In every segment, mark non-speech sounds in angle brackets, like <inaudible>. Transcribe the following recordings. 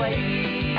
place.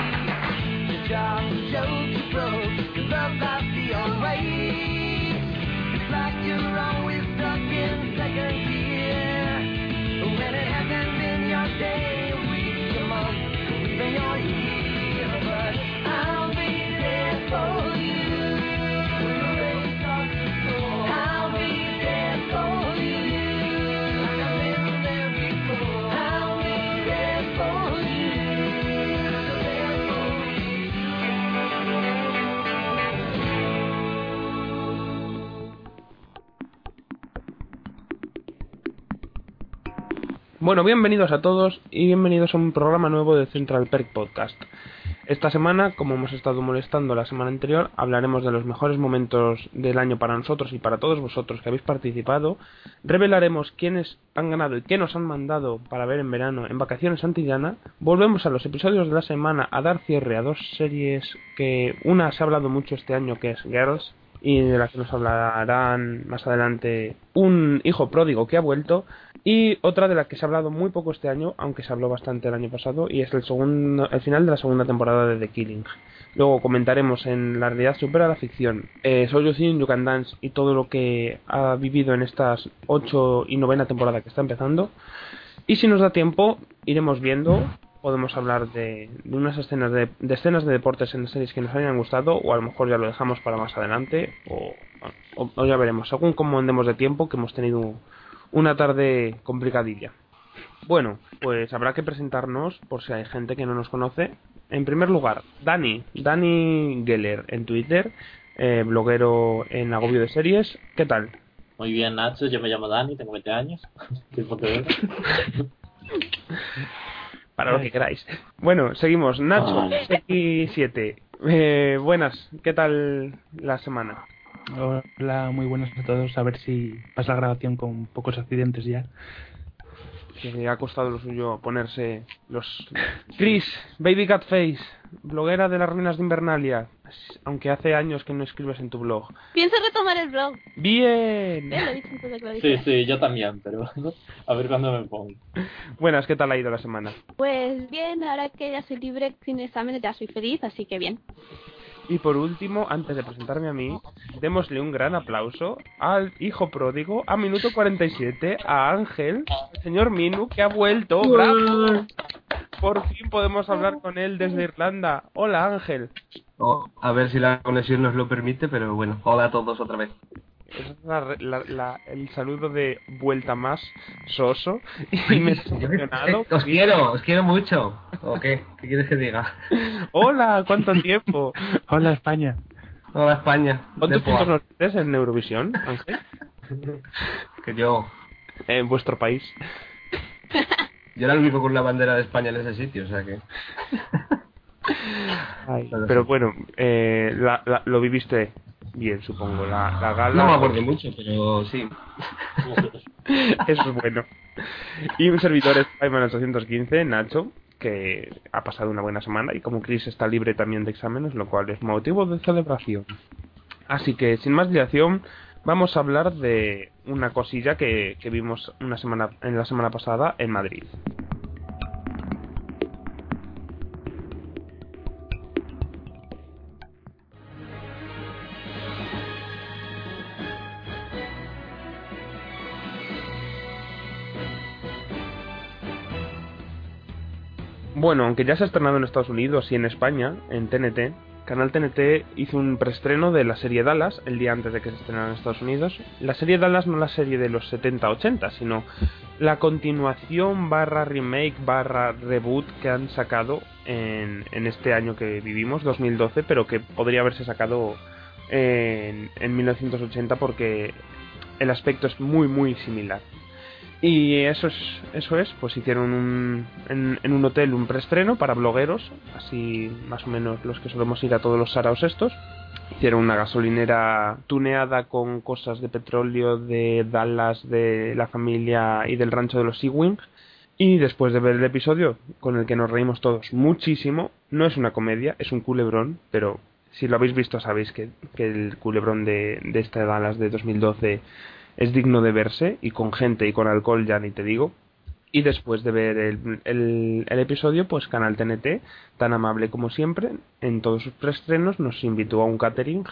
Bueno, bienvenidos a todos y bienvenidos a un programa nuevo de Central Perk Podcast. Esta semana, como hemos estado molestando la semana anterior, hablaremos de los mejores momentos del año para nosotros y para todos vosotros que habéis participado. Revelaremos quiénes han ganado y qué nos han mandado para ver en verano en vacaciones antillana. Volvemos a los episodios de la semana a dar cierre a dos series que una se ha hablado mucho este año que es Girls y de la que nos hablarán más adelante un hijo pródigo que ha vuelto y otra de la que se ha hablado muy poco este año, aunque se habló bastante el año pasado, y es el, segundo, el final de la segunda temporada de The Killing. Luego comentaremos en La realidad supera la ficción, eh, Soul You Think You Dance y todo lo que ha vivido en estas 8 y novena temporada que está empezando. Y si nos da tiempo, iremos viendo podemos hablar de, de unas escenas de, de escenas de deportes en series que nos hayan gustado o a lo mejor ya lo dejamos para más adelante o, o- o ya veremos según cómo andemos de tiempo que hemos tenido una tarde complicadilla bueno pues habrá que presentarnos por si hay gente que no nos conoce en primer lugar Dani Dani Geller en Twitter eh, bloguero en agobio de series ¿qué tal? Muy bien, Nacho. Yo me llamo Dani, tengo 20 años. <laughs> <laughs> Para lo que queráis. Bueno, seguimos. Nacho, X7. Eh, buenas, ¿qué tal la semana? Hola, muy buenas a todos. A ver si pasa la grabación con pocos accidentes ya. Que ha costado lo suyo ponerse los... Chris, Baby Cat Face, bloguera de las ruinas de Invernalia. Aunque hace años que no escribes en tu blog. Pienso retomar el blog. Bien. Ya lo he dicho antes de Sí, sí, yo también, pero <laughs> a ver cuándo me pongo. Buenas, ¿qué tal ha ido la semana? Pues bien, ahora que ya soy libre sin exámenes ya soy feliz, así que bien. Y por último, antes de presentarme a mí, démosle un gran aplauso al hijo pródigo a minuto 47, a Ángel, el señor Minu, que ha vuelto. ¡Bravo! Por fin podemos hablar con él desde Irlanda. Hola Ángel. Oh, a ver si la conexión nos lo permite, pero bueno, hola a todos otra vez. Es la- la- la- el saludo de vuelta más soso y me he <laughs> emocionado. <laughs> Os quiero, os quiero mucho. ¿O qué? ¿Qué quieres que diga? <laughs> Hola, ¿cuánto tiempo? Hola, España. Hola España. ¿Cuántos puntos nos tienes en Eurovisión, Ángel? Que yo, En vuestro país. yo era el único con la bandera de España en ese sitio, o sea que. Ay, Pero bueno, eh, la- la- lo viviste bien, supongo. La, la gala. No me acuerdo mucho, pero sí. Eso <laughs> es bueno. Y un servidor es Spiderman 815, Nacho, que ha pasado una buena semana. Y como Chris está libre también de exámenes, lo cual es motivo de celebración. Así que, sin más dilación, vamos a hablar de una cosilla que, que vimos una semana, en la semana pasada en Madrid. Bueno, aunque ya se ha estrenado en Estados Unidos y en España, en TNT, Canal TNT hizo un preestreno de la serie Dallas el día antes de que se estrenara en Estados Unidos. La serie Dallas no la serie de los 70-80, sino la continuación barra remake barra reboot que han sacado en, este año que vivimos, 2012, pero que podría haberse sacado en 1980 porque el aspecto es muy muy similar. Y eso es, eso es, pues hicieron un, en, un hotel un preestreno para blogueros, así más o menos los que solemos ir a todos los saraos estos. Hicieron una gasolinera tuneada con cosas de petróleo, de Dallas, de la familia y del rancho de los Seawing. Y después de ver el episodio, con el que nos reímos todos muchísimo, no es una comedia, es un culebrón, pero si lo habéis visto sabéis que, que el culebrón de, de esta Dallas de 2012 es digno de verse y con gente y con alcohol ya ni te digo. Y después de ver el, el, episodio, pues Canal TNT, tan amable como siempre, en todos sus preestrenos nos invitó a un catering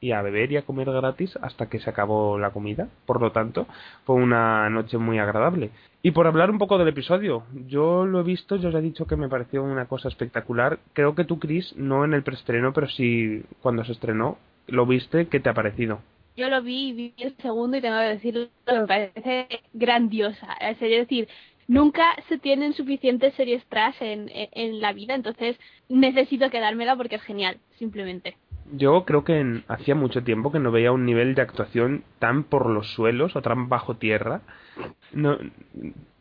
y a beber y a comer gratis hasta que se acabó la comida. Por lo tanto, fue una noche muy agradable. Y por hablar un poco del episodio, yo lo he visto, yo os he dicho que me pareció una cosa espectacular. Creo que tú, Chris, no en el preestreno, pero sí cuando se estrenó, lo viste, ¿qué te ha parecido? Yo lo vi, vi el segundo y tengo que decirlo, me parece grandiosa. Es decir, nunca se tienen suficientes series trash en, en, en la vida, entonces necesito quedármela porque es genial, simplemente. Yo creo que en- hacía mucho tiempo que no veía un nivel de actuación tan por los suelos o tan bajo tierra. No,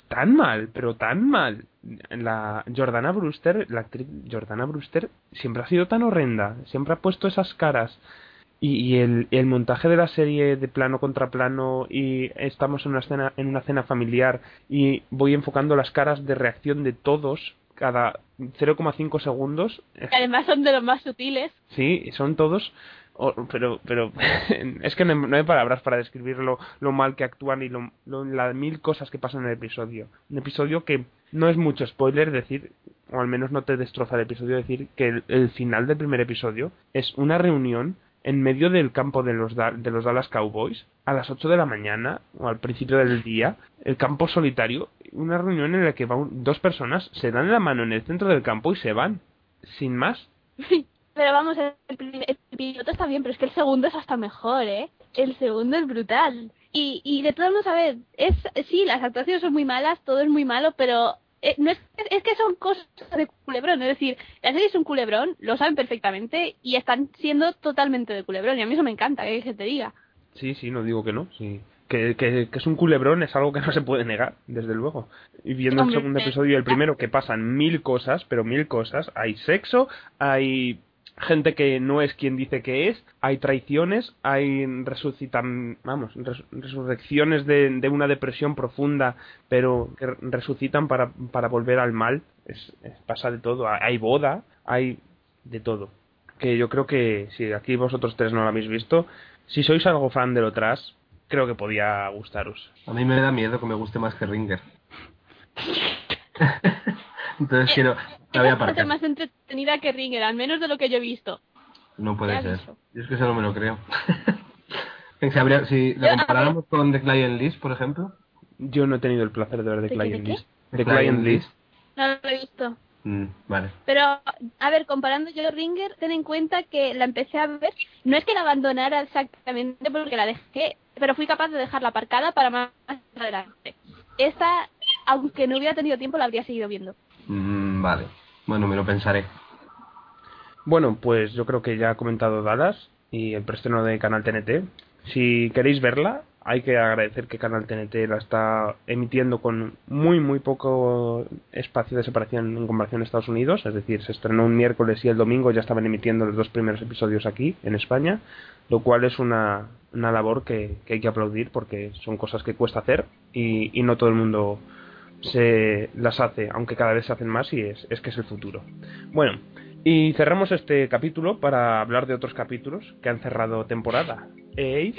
tan mal, pero tan mal. La Jordana Brewster, la actriz Jordana Brewster, siempre ha sido tan horrenda, siempre ha puesto esas caras. Y, y el, el montaje de la serie de plano contra plano y estamos en una escena en una cena familiar y voy enfocando las caras de reacción de todos cada 0,5 segundos Que además son de los más sutiles. Sí, son todos. pero, pero <laughs> es que no, hay- no hay palabras para describir lo, lo mal que actúan y lo, lo- las mil cosas que pasan en el episodio. Un episodio que no es mucho spoiler decir, o al menos no te destroza el episodio, decir que el, el final del primer episodio es una reunión en medio del campo de los, de los Dallas Cowboys a las 8 de la mañana o al principio del día, el campo solitario, una reunión en la que va un- dos personas se dan la mano en el centro del campo y se van, sin más. <laughs> Pero vamos, el, el piloto está bien, pero es que el segundo es hasta mejor, ¿eh? El segundo es brutal. Y, y de todos modos, a ver, es, sí, las actuaciones son muy malas, todo es muy malo, pero eh, no es, es que son cosas de culebrón. Es decir, la serie es un culebrón, lo saben perfectamente y están siendo totalmente de culebrón. Y a mí eso me encanta, que se te diga. Sí, sí, no digo que no, sí. Que, que, que es un culebrón es algo que no se puede negar, desde luego. Y viendo el segundo eh, episodio y el primero, que pasan mil cosas, pero mil cosas. Hay sexo, hay gente que no es quien dice que es, hay traiciones, hay resucitan, vamos, res- resurrecciones de, de una depresión profunda, pero que resucitan para, para volver al mal. Es- pasa de todo. Hay boda, hay de todo. Que yo creo que si aquí vosotros tres no lo habéis visto, si sois algo fan de lo tras, creo que podía gustaros. A mí me da miedo que me guste más que Ringer. <laughs> Entonces quiero... La voy a Es bastante aparcar. más entretenida que Ringer, al menos de lo que yo he visto. No puede ser. Yo es que eso no me lo creo. <laughs> si, habría- si la comparáramos con The Client List, por ejemplo. Yo no he tenido el placer de ver The ¿De qué, Client de qué? List. The Client List. No lo he visto. Mm, vale. Pero, a ver, comparando yo Ringer, ten en cuenta que la empecé a ver. No es que la abandonara exactamente porque la dejé, pero fui capaz de dejarla aparcada para más adelante. Esta, aunque no hubiera tenido tiempo, la habría seguido viendo. Mm, vale. Bueno, me lo pensaré. Bueno, pues yo creo que ya ha comentado Dallas y el preestreno de Canal TNT. Si queréis verla, hay que agradecer que Canal TNT la está emitiendo con muy muy poco espacio de separación en comparación a Estados Unidos, es decir, se estrenó un miércoles y el domingo ya estaban emitiendo los dos primeros episodios aquí en España, lo cual es una, una labor que, que hay que aplaudir porque son cosas que cuesta hacer y, y no todo el mundo se las hace, aunque cada vez se hacen más y es, que es el futuro. Bueno, y cerramos este capítulo para hablar de otros capítulos que han cerrado temporada. ¡Ey!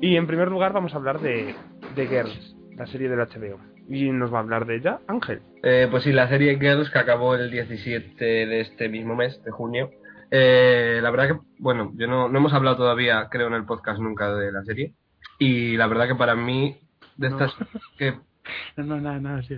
Y en primer lugar vamos a hablar de, de Girls, la serie del HBO. Y nos va a hablar de ella Ángel. Eh, pues sí, la serie Girls que acabó el 17 de este mismo mes, de junio. Eh, la verdad que, bueno, yo no, no hemos hablado todavía, creo, en el podcast nunca de la serie. Y la verdad que para mí, de No. estas que <laughs> No, no, nada, nada, sí.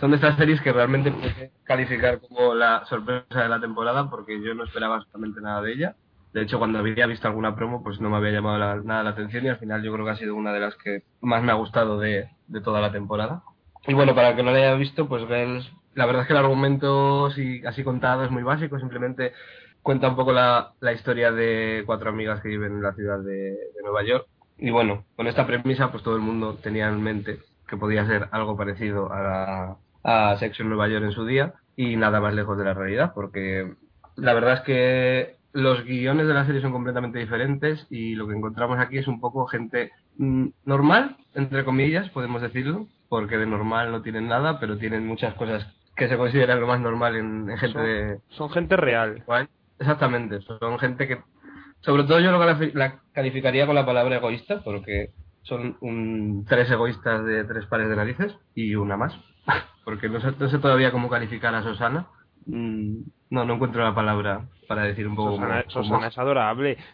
son de estas series que realmente puede calificar como la sorpresa de la temporada porque yo no esperaba absolutamente nada de ella. De hecho, cuando había visto alguna promo, pues no me había llamado la- nada la atención y al final yo creo que ha sido una de las que más me ha gustado de, de toda la temporada. Y bueno, para el que no la haya visto, pues Girls, la verdad es que el argumento, si así contado, es muy básico, simplemente cuenta un poco la, la historia de cuatro amigas que viven en la ciudad de, Nueva York. Y bueno, con esta premisa, pues todo el mundo tenía en mente que podía ser algo parecido a, la, a Sexo en Nueva York en su día y nada más lejos de la realidad, porque la verdad es que los guiones de la serie son completamente diferentes y lo que encontramos aquí es un poco gente mm, normal, entre comillas, podemos decirlo, porque de normal no tienen nada, pero tienen muchas cosas que se consideran lo más normal en, en gente Son- de Son gente real. Exactamente, son gente que, sobre todo yo lo la calificaría con la palabra egoísta, porque son un, tres egoístas de tres pares de narices y una más, <laughs> porque no sé, no sé todavía cómo calificar a Susana. Mm, No, no encuentro la palabra para decir un poco Susana, es adorable. <laughs>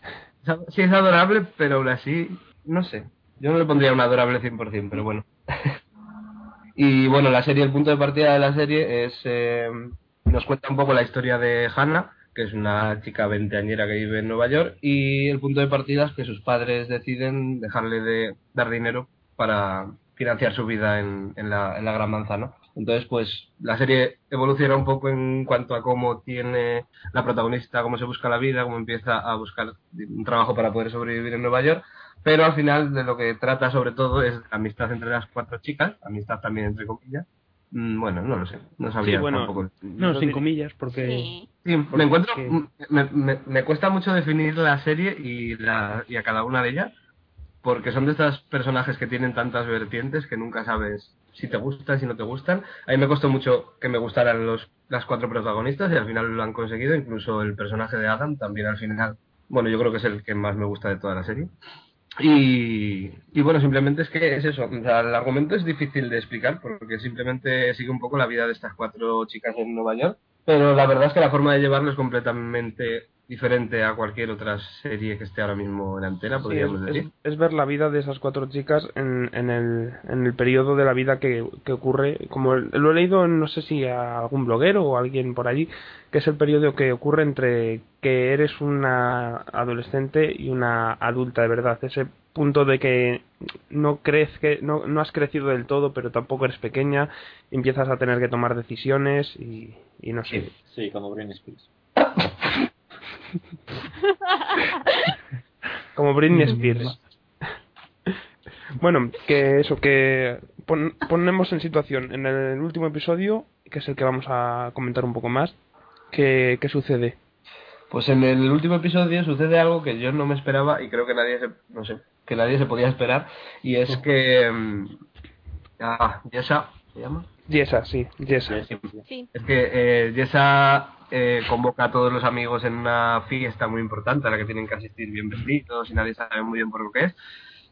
Sí es adorable, pero aún así, no sé. Yo no le pondría un adorable 100%, pero bueno. <laughs> y bueno, la serie, el punto de partida de la serie es... eh, nos cuenta un poco la historia de Hannah, que es una chica veinteañera que vive en Nueva York, y el punto de partida es que sus padres deciden dejarle de dar dinero para financiar su vida en, en la, en la Gran Manzana. Entonces, pues la serie evoluciona un poco en cuanto a cómo tiene la protagonista, cómo se busca la vida, cómo empieza a buscar un trabajo para poder sobrevivir en Nueva York. Pero al final de lo que trata sobre todo es la amistad entre las cuatro chicas, amistad también entre comillas. Mm, Bueno, no lo sé, no sabría Sí, bueno, tampoco. No, sin comillas, porque... Sí. Sí, me encuentro, me, me- me cuesta mucho definir la serie y, la, y a cada una de ellas, porque son de estos personajes que tienen tantas vertientes que nunca sabes si te gustan, si no te gustan. A mí me costó mucho que me gustaran los, las cuatro protagonistas y al final lo han conseguido, incluso el personaje de Adam también al final. Bueno, yo creo que es el que más me gusta de toda la serie. Y, y bueno, simplemente es que es eso. O sea, el argumento es difícil de explicar porque simplemente sigue un poco la vida de estas cuatro chicas en Nueva York. Pero la verdad es que la forma de llevarlo es completamente diferente a cualquier otra serie que esté ahora mismo en antena, Sí, podríamos es, decir. es- es ver la vida de esas cuatro chicas en, en, el, en el periodo de la vida que, que ocurre, como el- lo he leído, en, no sé si a algún bloguero o alguien por allí, que es el periodo que ocurre entre que eres una adolescente y una adulta de verdad, ese punto de que no crees que no, no has crecido del todo, pero tampoco eres pequeña, empiezas a tener que tomar decisiones y, y no sé. Sí, como Britney Spears. <laughs> Como Britney Mm, Spears. Bueno, que eso, que pon- ponemos en situación en el último episodio, que es el que vamos a comentar un poco más, que, que sucede. Pues en el último episodio sucede algo que yo no me esperaba y creo que nadie se, no sé, que nadie se podía esperar y es que mm, ah, Yesa, ¿se llama? Yesa, sí, Yesa. Sí. Es que eh, Yesa eh, convoca a todos los amigos en una fiesta muy importante a la que tienen que asistir bien vestidos y nadie sabe muy bien por lo que es.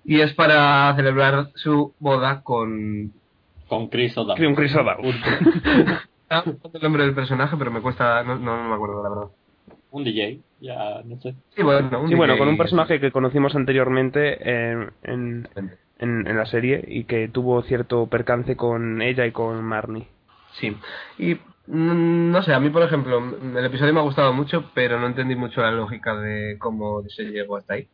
Y es para celebrar su boda con... Con Chris O'Donnell. Un Chris O'Donnell. <laughs> Ah, no sé el nombre del personaje, pero me cuesta... No, no, no me acuerdo, la verdad. Un DJ, ya no sé. Sí, bueno, un Sí, bueno, con un personaje que conocimos anteriormente eh, en, en, en la serie y que tuvo cierto percance con ella y con Marnie. Sí. Y no sé, a mí, por ejemplo, el episodio me ha gustado mucho, pero no entendí mucho la lógica de cómo se llegó hasta ahí.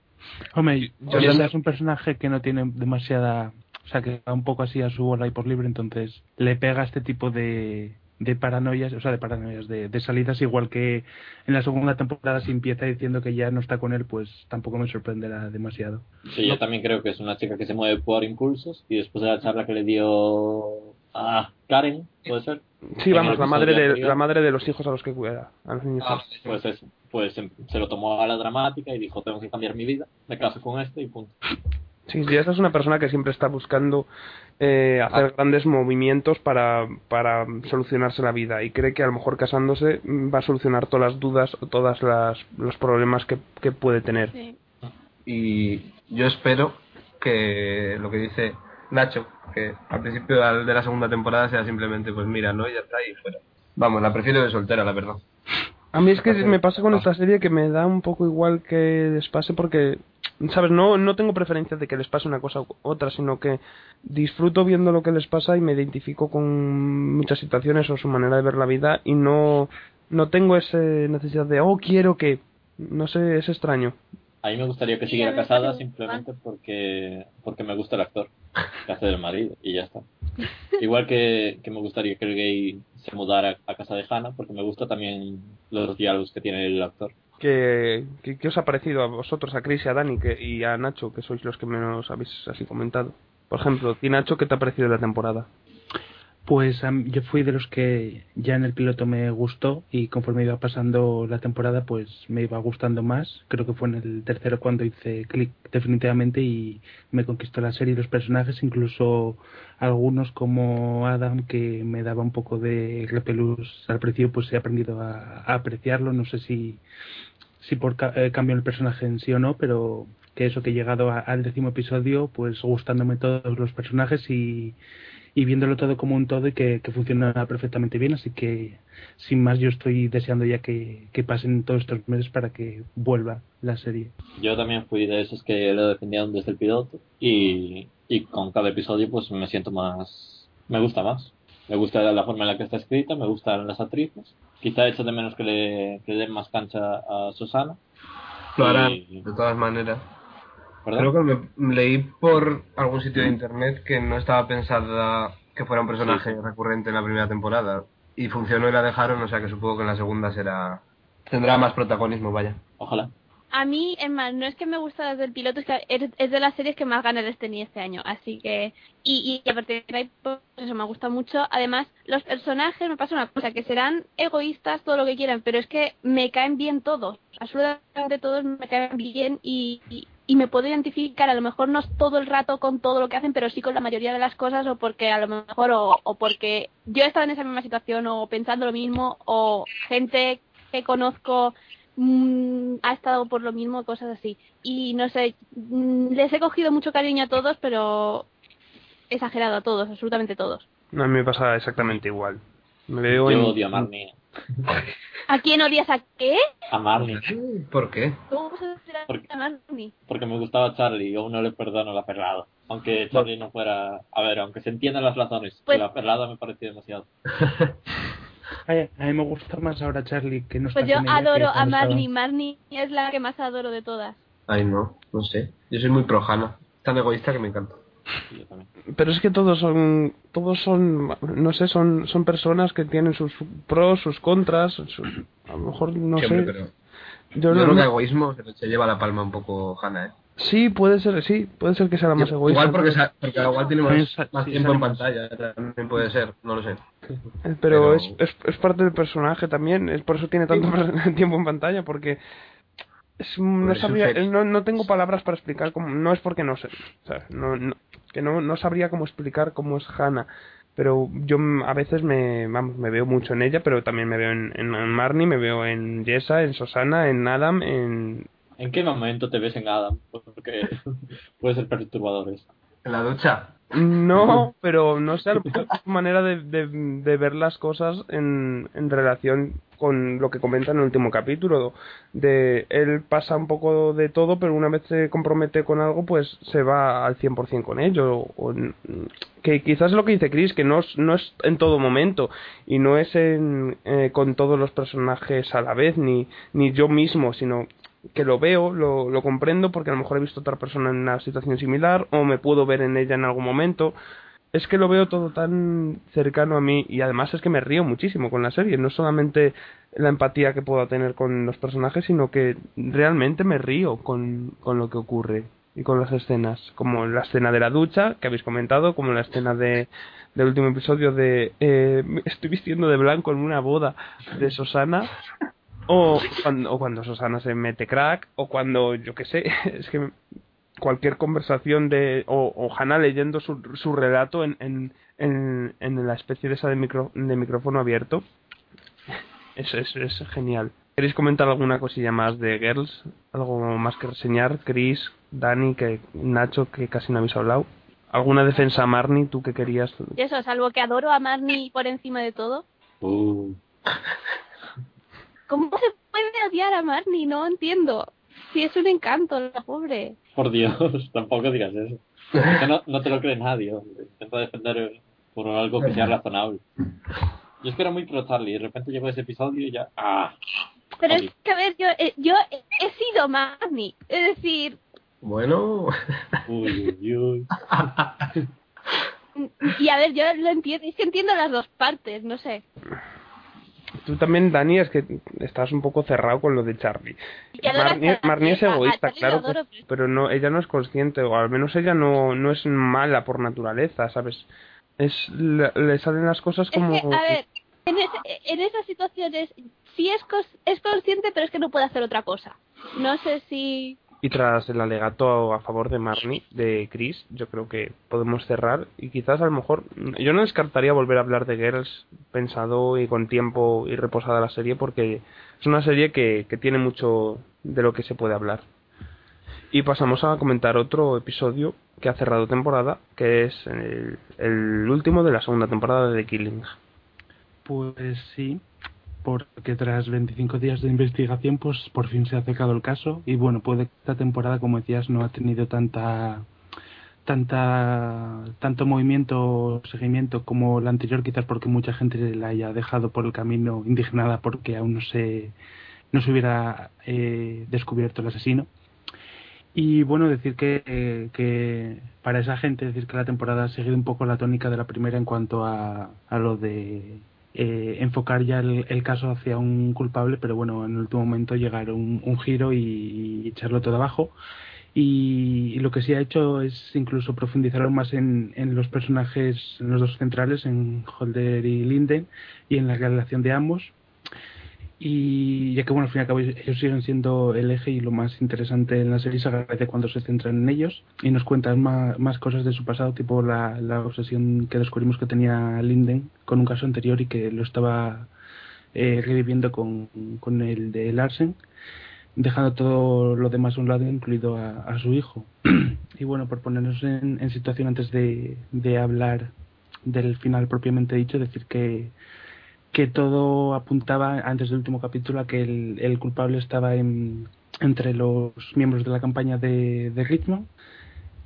Hombre, Yo Yolanda es un personaje que no tiene demasiada... O sea, que va un poco así a su bola y por libre, entonces le pega este tipo de, de paranoias, o sea, de paranoias, de, de salidas, igual que en la segunda temporada si empieza diciendo que ya no está con él, pues tampoco me sorprenderá demasiado. Sí, yo también creo que es una chica que se mueve por impulsos y después de la charla que le dio a Karen, ¿puede ser? Sí, vamos, la madre, de, la madre de los hijos a los que cuida, a los niños. Ah, Pues eso, pues em- se lo tomó a la dramática y dijo, tengo que cambiar mi vida, me caso con este y punto. Sí, sí, esta es una persona que siempre está buscando eh, hacer grandes movimientos para, para solucionarse la vida y cree que a lo mejor casándose mm, va a solucionar todas las dudas o todos los problemas que, que puede tener. Sí. Y yo espero que lo que dice Nacho, que al principio de la segunda temporada sea simplemente, pues mira, ¿no? Y ya está, y fuera. Vamos, la prefiero de soltera, la verdad. A mí es que me pasa con esta serie que me da un poco igual que les pase porque, ¿sabes? No, no tengo preferencia de que les pase una cosa u otra, sino que disfruto viendo lo que les pasa y me identifico con muchas situaciones o su manera de ver la vida y no, no tengo esa necesidad de, oh, quiero que... No sé, es extraño. A mí me gustaría que siguiera casada simplemente porque porque me gusta el actor que hace del marido y ya está. <laughs> Igual que, que me gustaría que el gay se mudara a casa de Hannah porque me gusta también los diálogos que tiene el actor. ¿Qué, qué, qué os ha parecido a vosotros, a Chris y a Dani que, y a Nacho, que sois los que menos habéis así comentado? Por ejemplo, ¿y Nacho qué te ha parecido la temporada? Pues yo fui de los que ya en el piloto me gustó y conforme iba pasando la temporada pues me iba gustando más. Creo que fue en el tercero cuando hice clic definitivamente y me conquistó la serie y los personajes, incluso algunos como Adam que me daba un poco de repelús al principio pues he aprendido a, apreciarlo. No sé si, si por ca- eh, cambio el personaje en sí o no, pero que eso que he llegado a- al décimo episodio pues gustándome todos los personajes y y viéndolo todo como un todo y que, que funciona perfectamente bien. Así que, sin más, yo estoy deseando ya que, que pasen todos estos meses para que vuelva la serie. Yo también fui de esos que lo defendían desde el piloto y, y con cada episodio pues me siento más... me gusta más. Me gusta la forma en la que está escrita, me gustan las actrices. Quizá echo de menos que le, que le den más cancha a Susana. Lo harán, Y- de todas maneras. ¿Verdad? Creo que me leí por algún sitio de internet que no estaba pensada que fuera un personaje Sí. recurrente en la primera temporada. Y funcionó y la dejaron, o sea que supongo que en la segunda será tendrá más protagonismo, vaya. Ojalá. A mí, es más, no es que me gusta desde el piloto, es que es, de las series que más ganas les tenía este año. Así que, y, y a partir de ahí, pues eso me gusta mucho. Además, los personajes me pasa una cosa, que serán egoístas, todo lo que quieran, pero es que me caen bien todos. Absolutamente todos me caen bien y, y, y me puedo identificar, a lo mejor no todo el rato con todo lo que hacen, pero sí con la mayoría de las cosas, o porque a lo mejor, o, o porque yo he estado en esa misma situación, o pensando lo mismo, o gente que conozco mm, ha estado por lo mismo, cosas así. Y no sé, mm, les he cogido mucho cariño a todos, pero exagerado a todos, absolutamente todos. No, a mí me pasa exactamente igual. Me veo Yo en- odio a Marnie. ¿A quién odias a qué? A Marnie. ¿Por qué? ¿Cómo se odiar ¿Por qué? a Marnie? Porque me gustaba Charlie y aún no le perdono la perlada. Aunque Charlie no fuera... A ver, aunque se entiendan las razones. Pues- la perlada me pareció demasiado. <laughs> Ay, a mí me gusta más ahora Charlie que no está Pues yo con ella, que adoro a. Marnie. Marnie es la que más adoro de todas. Ay, no, no sé. Yo soy muy projana. Tan egoísta que me encanta. Pero es que todos son, todos son, no sé, son, son personas que tienen sus pros, sus contras, sus- a lo mejor no Sí, sé. hombre, pero Yo yo no- creo que no- egoísmo se, lleva la palma un poco Hanna, ¿eh? sí, puede ser, sí, puede ser que sea la más egoísta. Igual porque, porque igual tiene más, tiempo en pantalla, también puede ser, no lo sé. Eh, Pero, Pero- Es, es, es parte del personaje también, es por eso tiene tanto <laughs> tiempo en pantalla, porque es, no, Pues sabría, no, no tengo palabras para explicar cómo, no es porque no sé, o sea, no, no- que no, no sabría cómo explicar cómo es Hannah, pero yo mm, a veces me, vamos, me veo mucho en ella, pero también me veo en, en Marnie, me veo en Jessa, en Susana, en Adam, en... ¿En qué momento te ves en Adam? Porque <laughs> puede ser perturbador eso. En la ducha. No, pero no sé, su manera de, de, ver las cosas en, en relación con lo que comenta en el último capítulo. De él pasa un poco de todo, pero una vez se compromete con algo, pues se va al 100% con ello. O, que quizás es lo que dice Chris, que no no es en todo momento y no es en, eh, con todos los personajes a la vez, ni, ni yo mismo, sino que lo veo, lo, lo comprendo porque a lo mejor he visto a otra persona en una situación similar o me puedo ver en ella en algún momento. Es que lo veo todo tan cercano a mí y además es que me río muchísimo con la serie, no solamente la empatía que puedo tener con los personajes, sino que realmente me río con, con lo que ocurre y con las escenas, como la escena de la ducha que habéis comentado, como la escena de del último episodio de eh, estoy vistiendo de blanco en una boda de Susana o cuando, o cuando Susana se mete crack, o cuando, yo qué sé, <laughs> es que cualquier conversación de. o, o Hannah leyendo su, su relato en, en, en, en la especie de esa de, micro, de micrófono abierto. <laughs> Eso es, es genial. ¿Queréis comentar alguna cosilla más de Girls? ¿Algo más que reseñar? Chris, Dani, que Nacho, que casi no habéis hablado. ¿Alguna defensa a Marnie, tú que querías? Eso, salvo que adoro a Marnie por encima de todo. Uh, <laughs> ¿Cómo se puede odiar a Marnie? No entiendo. Si es un encanto, la pobre. por Dios, <laughs> tampoco digas eso. No, no te lo cree nadie. hombre. Intenta defender por algo que sea razonable. Yo es que era muy pro Charlie y de repente llegó ese episodio y ya. ¡Ah! Pero Obvio. es que, a ver, yo, eh, yo he he sido Marnie. Es decir, Bueno, Uy, uy, uy. <laughs> y a ver, yo lo entiendo. Es que entiendo las dos partes, no sé. Tú también, Dani, es que estás un poco cerrado con lo de Charlie. Marnie, es egoísta, claro, adoro, que- pero no, ella no es consciente, o al menos ella no, no es mala por naturaleza, ¿sabes? Es, le, le salen las cosas como... Es que, a ver, en, es- en esas situaciones sí es, cos- es consciente, pero es que no puede hacer otra cosa. No sé si... Y tras el alegato a favor de Marnie, de Chris, yo creo que podemos cerrar y quizás a lo mejor yo no descartaría volver a hablar de Girls pensado y con tiempo y reposada la serie porque es una serie que, que tiene mucho de lo que se puede hablar. Y pasamos a comentar otro episodio que ha cerrado temporada, que es el, el último de la segunda temporada de The Killing. Pues sí, porque tras 25 días de investigación, pues por fin se ha secado el caso y bueno, puede que esta temporada, como decías, no ha tenido tanta tanta tanto movimiento o seguimiento como la anterior, quizás porque mucha gente la haya dejado por el camino indignada porque aún no se no se hubiera eh, descubierto el asesino. Y bueno, decir que, que para esa gente, decir que la temporada ha seguido un poco la tónica de la primera en cuanto a, a lo de eh, enfocar ya el, caso hacia un culpable, pero bueno, en el último momento llegar un, un giro y, echarlo todo abajo. Y, y lo que sí ha hecho es incluso profundizar aún más en, en los personajes, en los dos centrales, en Holder y Linden, y en la relación de ambos. Y ya que, bueno, al fin y al cabo ellos siguen siendo el eje y lo más interesante en la serie se agradece cuando se centran en ellos y nos cuentan más, más cosas de su pasado, tipo la, la obsesión que descubrimos que tenía Linden con un caso anterior y que lo estaba eh, reviviendo con, con el de Larsen, dejando todo lo demás a un lado, incluido a, a su hijo. <clears throat> y bueno, por ponernos en, en situación antes de, de hablar del final propiamente dicho, decir que que todo apuntaba antes del último capítulo a que el, el culpable estaba en, entre los miembros de la campaña de, de Richmond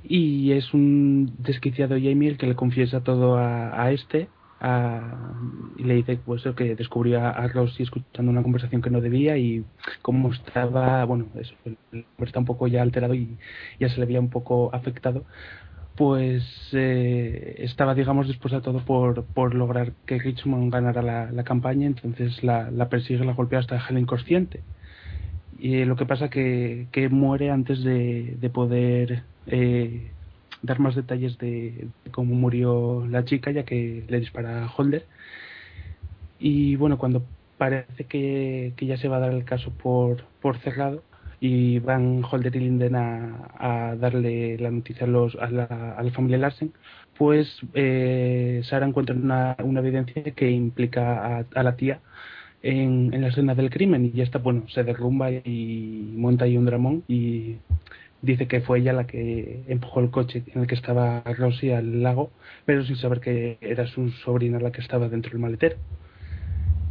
y es un desquiciado Jamie el que le confiesa todo a, a este a- y le dice pues que descubrió a, a Rosie escuchando una conversación que no debía y como estaba bueno eso está un poco ya alterado y ya se le veía un poco afectado pues eh, estaba, digamos, dispuesta todo por, por lograr que Richmond ganara la, la campaña, entonces la, persigue, la golpea hasta dejarla inconsciente. Y eh, lo que pasa que, que muere antes de, de poder eh, dar más detalles de, de cómo murió la chica, ya que le dispara a Holder. Y bueno, cuando parece que, que ya se va a dar el caso por, por cerrado, y van Holder y Linden a, a darle la noticia a, los, a, la, familia Larsen, pues eh, Sara encuentra una, una evidencia que implica a, a la tía en, en la escena del crimen y ya está, bueno, se derrumba y monta ahí un dramón y dice que fue ella la que empujó el coche en el que estaba Rosie al lago, pero sin saber que era su sobrina la que estaba dentro del maletero.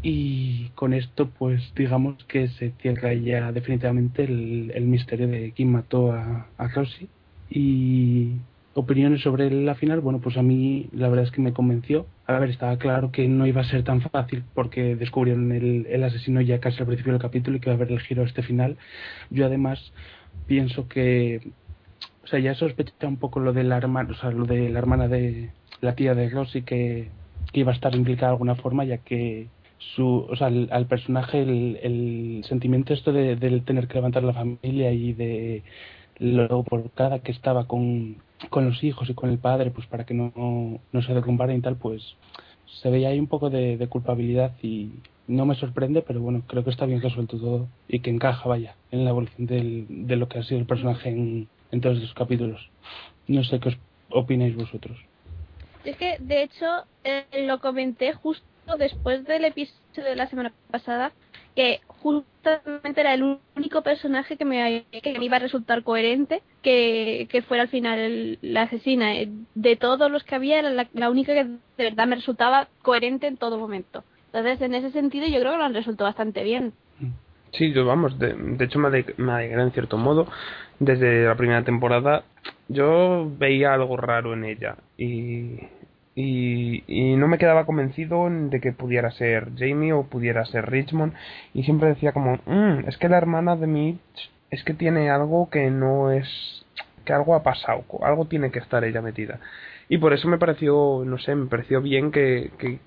Y con esto, pues digamos que se cierra ya definitivamente el, el misterio de quién mató a, a Rosie. Y opiniones sobre la final, bueno, pues a mí la verdad es que me convenció. A ver, estaba claro que no iba a ser tan fácil porque descubrieron el, el asesino ya casi al principio del capítulo y que va a haber el giro a este final. Yo además pienso que, o sea, ya sospecha un poco lo de la hermana, o sea, lo de la hermana de la tía de Rosie que, que iba a estar implicada de alguna forma, ya que su, o sea, al, personaje el, el sentimiento esto de, tener que levantar la familia y de lo por cada que estaba con, con los hijos y con el padre, pues para que no, no se derrumbaran y tal, pues se veía ahí un poco de, de culpabilidad y no me sorprende, pero bueno, creo que está bien resuelto todo y que encaja, vaya, en la evolución del, de lo que ha sido el personaje en, todos esos capítulos. No sé qué opináis vosotros. Es que, de hecho, eh, lo comenté justo después del episodio de la semana pasada, que justamente era el único personaje que me, que me iba a resultar coherente, que, que fuera al final el- la asesina. Eh, De todos los que había, era la, única que de verdad me resultaba coherente en todo momento. Entonces, en ese sentido, yo creo que lo han resuelto bastante bien. Sí, yo vamos, de, de hecho me alegré en cierto modo. Desde la primera temporada yo veía algo raro en ella y, y, no me quedaba convencido de que pudiera ser Jamie o pudiera ser Richmond y siempre decía como, "Mm, es que la hermana de Mitch es que tiene algo que no es, que algo ha pasado, algo tiene que estar ella metida. Y por eso me pareció, no sé, me pareció bien que, que,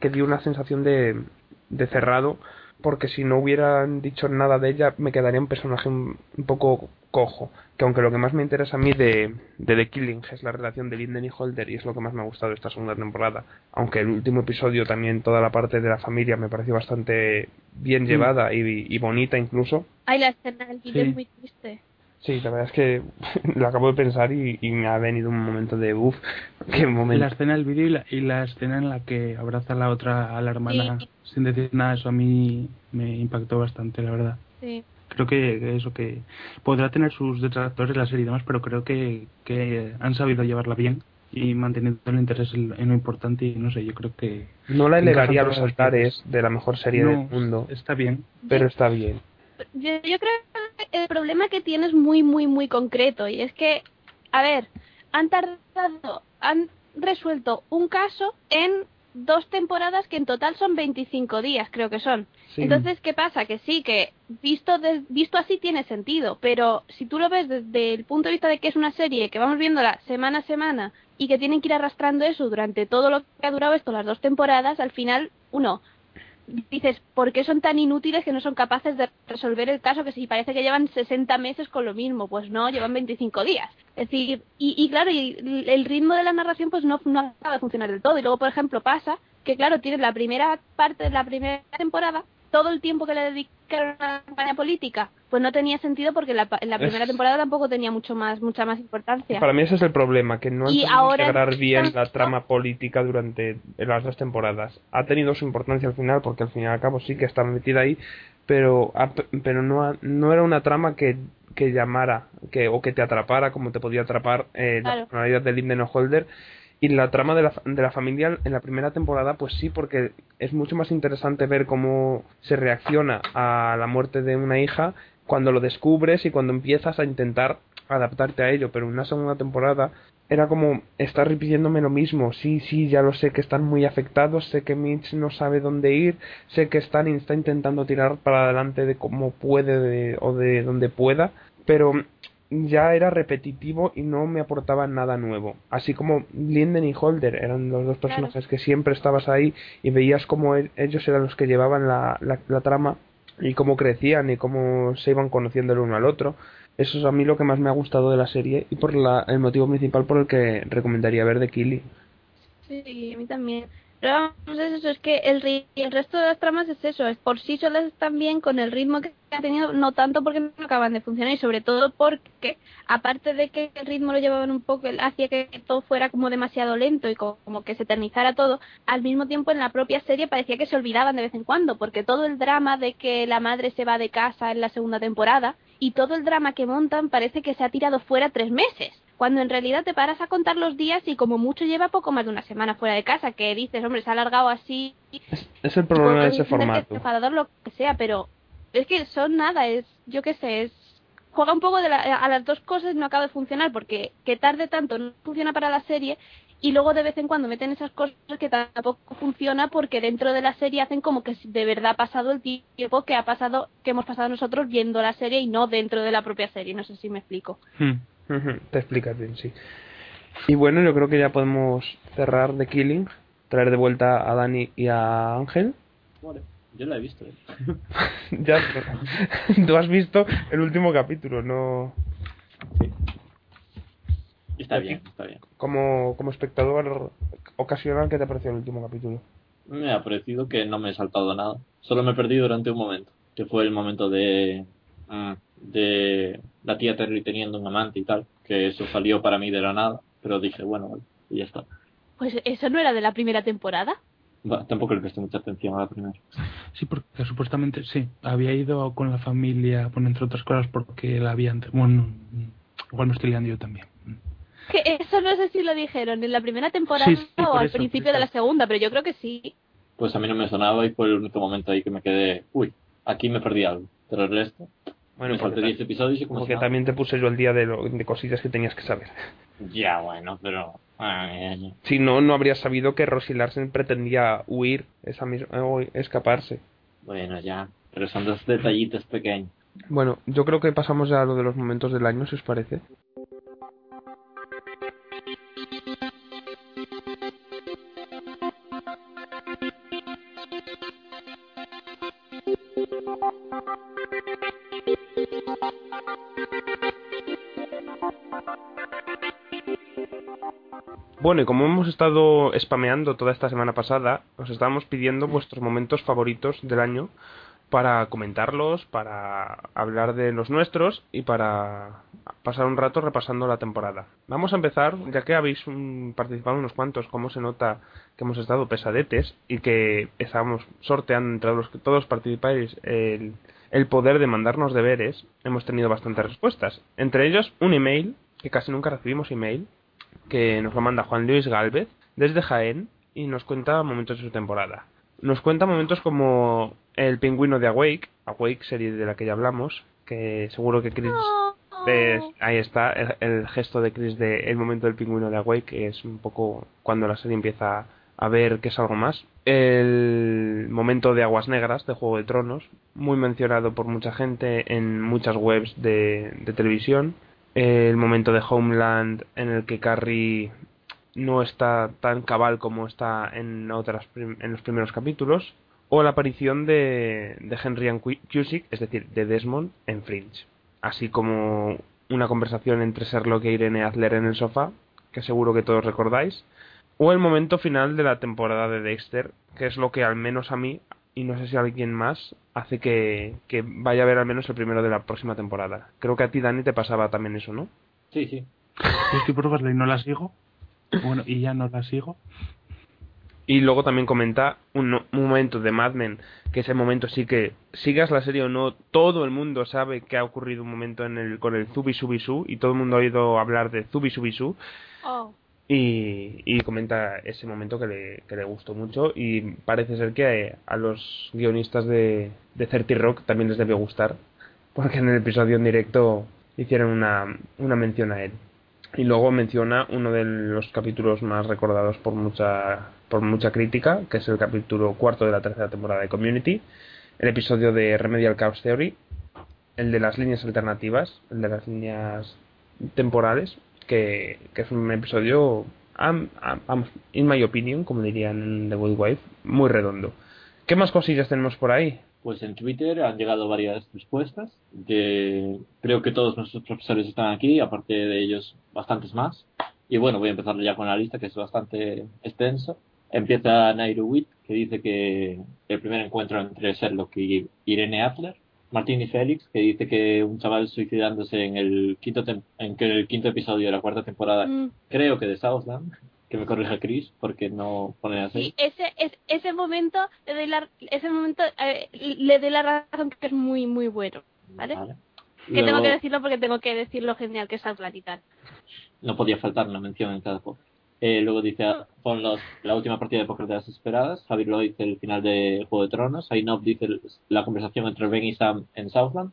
que, dio una sensación de, de cerrado porque si no hubieran dicho nada de ella me quedaría un personaje un poco cojo. Que aunque lo que más me interesa a mí de, de The Killing es la relación de Linden y Holder y es lo que más me ha gustado de esta segunda temporada, aunque el último episodio también toda la parte de la familia me pareció bastante bien llevada y, y bonita incluso. Ay, la escena del vídeo Sí. es muy triste. Sí, la verdad es que <laughs> lo acabo de pensar y, y me ha venido un momento de uff, qué momento. La escena del vídeo y la, y la escena en la que abraza a la otra, a la hermana, Sí. sin decir nada, eso a mí me impactó bastante, la verdad. Sí. Creo que, eso que podrá tener sus detractores la serie y demás, pero creo que, que han sabido llevarla bien y manteniendo el interés en, en lo importante y no sé, yo creo que No la elevaría a los altares de la mejor serie No, del mundo, está bien. pero está bien. yo, yo creo que el problema que tiene es muy, muy, muy concreto. Y es que, a ver, han tardado, han resuelto un caso en dos temporadas que en total son 25 días, creo que son. Sí. Entonces, ¿qué pasa? Que sí, que visto, de- visto así tiene sentido, pero si tú lo ves desde el punto de vista de que es una serie que vamos viéndola semana a semana y que tienen que ir arrastrando eso durante todo lo que ha durado esto, las dos temporadas, al final, uno, dices, ¿por qué son tan inútiles que no son capaces de resolver el caso? Que si parece que llevan 60 meses con lo mismo, pues no, llevan 25 días. Es decir, y, y claro, y el ritmo de la narración pues no, no acaba de funcionar del todo. Y luego, por ejemplo, pasa que, claro, tienes la primera parte de la primera temporada, todo el tiempo que le dedicaron a la campaña política, pues no tenía sentido porque la, en la primera Es- temporada tampoco tenía mucho más mucha más importancia. Para mí ese es el problema, que no han Y ahora integrar bien la trama política durante las dos temporadas. Ha tenido su importancia al final, porque al fin y al cabo sí que está metida ahí, pero, ha- pero no, no era una trama que, que llamara que, o que te atrapara como te podía atrapar eh, la Claro. personalidad de Linden Holder. Y la trama de la, de la familia en la primera temporada, pues sí, porque es mucho más interesante ver cómo se reacciona a la muerte de una hija cuando lo descubres y cuando empiezas a intentar adaptarte a ello. Pero en una segunda temporada era como estar repitiéndome lo mismo. Sí, sí, ya lo sé que están muy afectados, sé que Mitch no sabe dónde ir, sé que Stan está intentando tirar para adelante de cómo puede de- o de donde pueda, pero ya era repetitivo y no me aportaba nada nuevo. Así como Linden y Holder eran los dos personajes que siempre estabas ahí y veías cómo e- ellos eran los que llevaban la, la, la trama y cómo crecían y cómo se iban conociendo el uno al otro. Eso es a mí lo que más me ha gustado de la serie y por la, el motivo principal por el que recomendaría ver The Killing. Sí, a mí también. Pero vamos, es eso, es que el, el resto de las tramas es eso, es por sí solas están bien con el ritmo que ha tenido, no tanto porque no acaban de funcionar y sobre todo porque, aparte de que el ritmo lo llevaban un poco, hacía que todo fuera como demasiado lento y co- como que se eternizara todo, al mismo tiempo en la propia serie parecía que se olvidaban de vez en cuando, porque todo el drama de que la madre se va de casa en la segunda temporada y todo el drama que montan parece que se ha tirado fuera tres meses cuando en realidad te paras a contar los días y como mucho lleva poco más de una semana fuera de casa, que dices, hombre, se ha alargado así. Es, es el problema de ese formato. es enfadador, lo que sea, pero es que son nada, es, yo qué sé, es juega un poco de la- a las dos cosas y no acaba de funcionar porque que tarde tanto no funciona para la serie y luego de vez en cuando meten esas cosas que tampoco funciona porque dentro de la serie hacen como que de verdad ha pasado el tiempo que ha pasado que hemos pasado nosotros viendo la serie y no dentro de la propia serie no sé si me explico Hmm. Te explicas bien, sí. Y bueno, yo creo que ya podemos cerrar The Killing, traer de vuelta a Dani y a Ángel. Vale, yo la he visto. ¿eh? <laughs> ya, <laughs> tú has visto el último capítulo, no Y está bien, está bien. como, como espectador ocasional, ¿qué te pareció el último capítulo? Me ha parecido que no me he saltado nada. Solo me perdí durante un momento, que fue el momento de mm, de la tía Terry teniendo un amante y tal, que eso salió para mí de la nada, pero dije, bueno, vale, y ya está. pues eso no era de la primera temporada Va, tampoco le presté mucha atención a la primera. Sí, porque supuestamente sí, había ido con la familia, bueno, entre otras cosas, porque la habían. Bueno, igual me estoy liando yo también. que eso no sé si lo dijeron en la primera temporada Sí, sí, o al eso, principio de la segunda pero yo creo que sí Pues a mí no me sonaba y fue el único momento ahí que me quedé, uy, aquí me perdí algo. Pero el resto, Bueno, porque, 10 episodios y como porque si nada. también te puse yo el día de, lo- de cosillas que tenías que saber. Ya, bueno, pero... ay. Si no, no habrías sabido que Rosie Larsen pretendía huir, esa misma, o escaparse. Bueno, ya, pero son dos detallitos pequeños. Bueno, yo creo que pasamos ya a lo de los momentos del año, si os parece. Bueno, y como hemos estado spameando toda esta semana pasada, os estábamos pidiendo vuestros momentos favoritos del año para comentarlos, para hablar de los nuestros y para pasar un rato repasando la temporada. Vamos a empezar, ya que habéis mm, participado unos cuantos, como se nota que hemos estado pesadetes y que estábamos sorteando entre los que todos participáis el el poder de mandarnos deberes, hemos tenido bastantes respuestas. Entre ellos, un email, que casi nunca recibimos email, que nos lo manda Juan Luis Galvez desde Jaén y nos cuenta momentos de su temporada. Nos cuenta momentos como el pingüino de Awake, Awake serie de la que ya hablamos, que seguro que Chris ves- ahí está el, el gesto de Chris de el momento del pingüino de Awake, que es un poco cuando la serie empieza a ver que es algo más. El momento de Aguas Negras de Juego de Tronos, muy mencionado por mucha gente en muchas webs de, de televisión. El momento de Homeland en el que Carrie no está tan cabal como está en otras en los primeros capítulos o la aparición de, de Henry and Cu- Cusick, es decir, de Desmond en Fringe, así como una conversación entre Sherlock e Irene Adler en el sofá, que seguro que todos recordáis, o el momento final de la temporada de Dexter, que es lo que al menos a mí, y no sé si a alguien más, hace que, que vaya a ver al menos el primero de la próxima temporada. Creo que a ti, Dani, te pasaba también eso, ¿no? Sí, sí. Yo estoy por verla y no la sigo. Bueno, y ya no la sigo. Y luego también comenta un, un momento de Mad Men, que ese momento sí que, sigas la serie o no, todo el mundo sabe que ha ocurrido un momento en el, con el Zubi Subisu, y todo el mundo ha oído hablar de Zubi Subisu, Oh. Y, y comenta ese momento que le, que le gustó mucho, y parece ser que a, los guionistas de, de 30 Rock también les debió gustar, porque en el episodio en directo hicieron una, mención a él. Y luego menciona uno de los capítulos más recordados por mucha, por mucha crítica, que es el capítulo cuarto de la tercera temporada de Community, el episodio de Remedial Chaos Theory, el de las líneas alternativas, el de las líneas temporales, que, que es un episodio, am- vamos, in my opinion, como dirían en The Good Wife, muy redondo. ¿Qué más cosillas tenemos por ahí? Pues en Twitter han llegado varias respuestas. De, creo que todos nuestros profesores están aquí, aparte de ellos, bastantes más. Y bueno, voy a empezar ya con la lista, que es bastante extensa. Empieza Nairu Witt, que dice que el primer encuentro entre Sherlock y Irene Adler. Martín y Félix, que dice que un chaval suicidándose en el quinto, en que el quinto episodio de la cuarta temporada, Mm. creo que de Southland, que me corrija Chris, porque no pone así. Sí, ese, es, ese momento le doy la, ese momento eh, le doy la razón que es muy muy bueno, ¿vale? Vale. Que tengo que decirlo porque tengo que decir lo genial que es Southland y tal. no podía faltar una mención en cada podcast. Eh, luego dice, ah, pon los, la última partida de póker de las esperadas. Javier lo dice el final de Juego de Tronos. Ainhob dice la conversación entre Ben y Sam en Southland.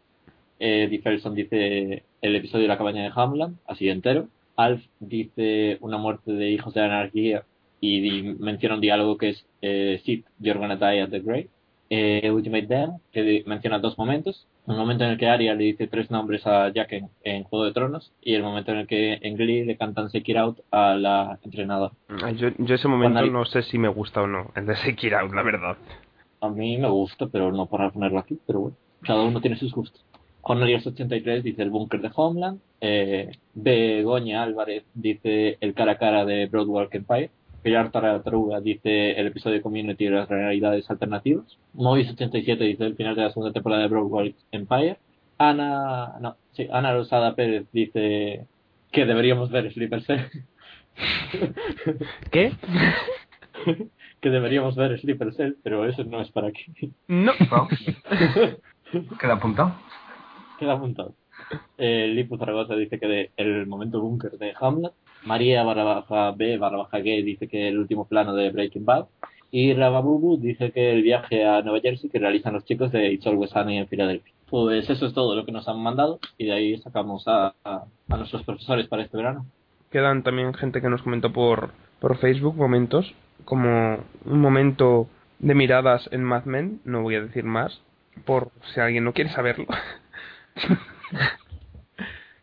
Eh, dice el episodio de la cabaña de Hamland, así entero. Alf dice una muerte de hijos de la anarquía y menciona un diálogo que es eh, Sid, You're gonna die at the grave. Eh, Ultimate Dan, que menciona dos momentos. Un momento en el que Arya le dice tres nombres a Jack en, en Juego de Tronos y el momento en el que en Glee le cantan Shake It Out a la entrenadora. Yo, yo ese momento no sé si me gusta o no, el de Sekiro Out, la verdad. A mí me gusta, pero no para ponerlo aquí, pero bueno, cada uno tiene sus gustos. Cornelius83 dice el búnker de Homeland. Eh, Begoña Álvarez dice el cara a cara de Broadwalk Empire. Pilar Tarataruga dice el episodio de Community de las realidades alternativas. Mois87 dice el final de la segunda temporada de Broadwalk Empire. Ana, no, sí, Ana Rosada Pérez dice que deberíamos ver Sleeper Cell. ¿Qué? <laughs> que deberíamos ver Sleeper Cell, pero eso no es para aquí. No. <laughs> No. Queda apuntado. Queda apuntado. Eh, Lipu Zaragoza dice que de el momento búnker de Hamlet. María barra baja B barra baja G dice que el último plano de Breaking Bad. Y Rababubu dice que el viaje a Nueva Jersey que realizan los chicos de It's Always Sunny en Filadelfia. Pues eso es todo lo que nos han mandado y de ahí sacamos a, a, a nuestros profesores para este verano. Quedan también gente que nos comentó por, por Facebook momentos, como un momento de miradas en Mad Men, no voy a decir más, por si alguien no quiere saberlo. <laughs>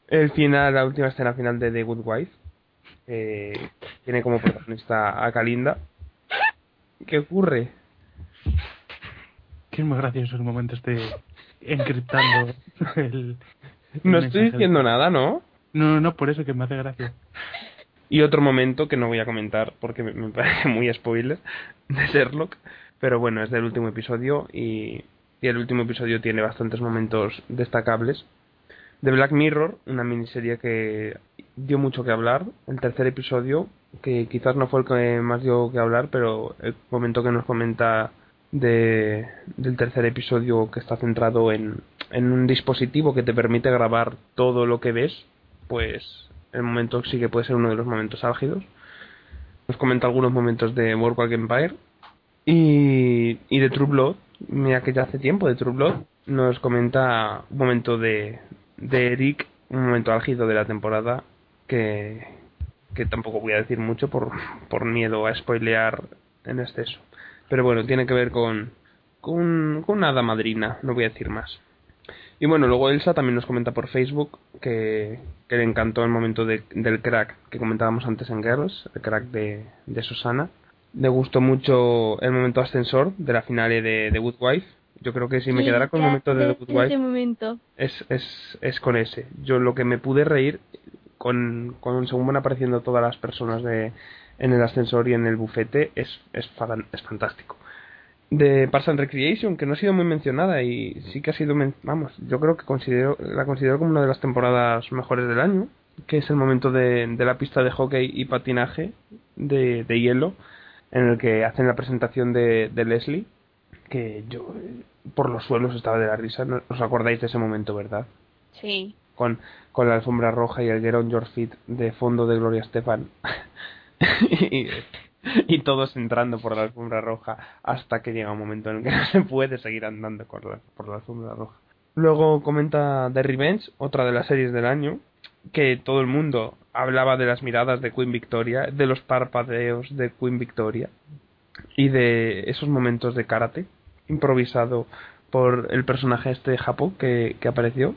El final, la última escena final de The Good Wife, eh, tiene como protagonista a Kalinda. ¿Qué ocurre? Que es muy gracioso el momento este encriptando el... el No estoy diciendo nada, ¿no? No, no, no, por eso que me hace gracia. Y otro momento que no voy a comentar porque me, me parece muy spoiler de Sherlock, pero bueno, es del último episodio y, y el último episodio tiene bastantes momentos destacables. De Black Mirror, una miniserie que dio mucho que hablar. El tercer episodio, que quizás no fue el que más dio que hablar, pero el momento que nos comenta de, del tercer episodio que está centrado en, en un dispositivo que te permite grabar todo lo que ves, pues el momento sí que puede ser uno de los momentos álgidos. Nos comenta algunos momentos de Boardwalk Empire y, y de True Blood, mira que ya hace tiempo de True Blood, nos comenta un momento de, de Eric, un momento álgido de la temporada que, que tampoco voy a decir mucho por, por miedo a spoilear en exceso. Pero bueno, tiene que ver con, con, con una hada madrina, no voy a decir más. Y bueno, luego Elsa también nos comenta por Facebook que, que le encantó el momento de- del crack que comentábamos antes en Girls, el crack de, de Susana. Le gustó mucho el momento ascensor de la finale de The Good Wife. Yo creo que si me quedara con el ya momento de The Good Wife momento. es, es, es con ese. Yo lo que me pude reír con, con según van apareciendo todas las personas de, en el ascensor y en el bufete es, es, es fantástico. De Parks and Recreation, que no ha sido muy mencionada y sí que ha sido, vamos, yo creo que considero, la considero como una de las temporadas mejores del año, que es el momento de, de la pista de hockey y patinaje de, de hielo, en el que hacen la presentación de, de Leslie, que yo por los suelos estaba de la risa, ¿no? ¿os acordáis de ese momento, verdad? Sí. con, con la alfombra roja y el Get on Your Feet de fondo de Gloria Estefan. <laughs> y, y todos entrando por la alfombra roja hasta que llega un momento en el que no se puede seguir andando por la, por la alfombra roja. Luego comenta The Revenge, otra de las series del año, que todo el mundo hablaba de las miradas de Queen Victoria, de los parpadeos de Queen Victoria y de esos momentos de karate improvisado por el personaje este de Japón que, que apareció.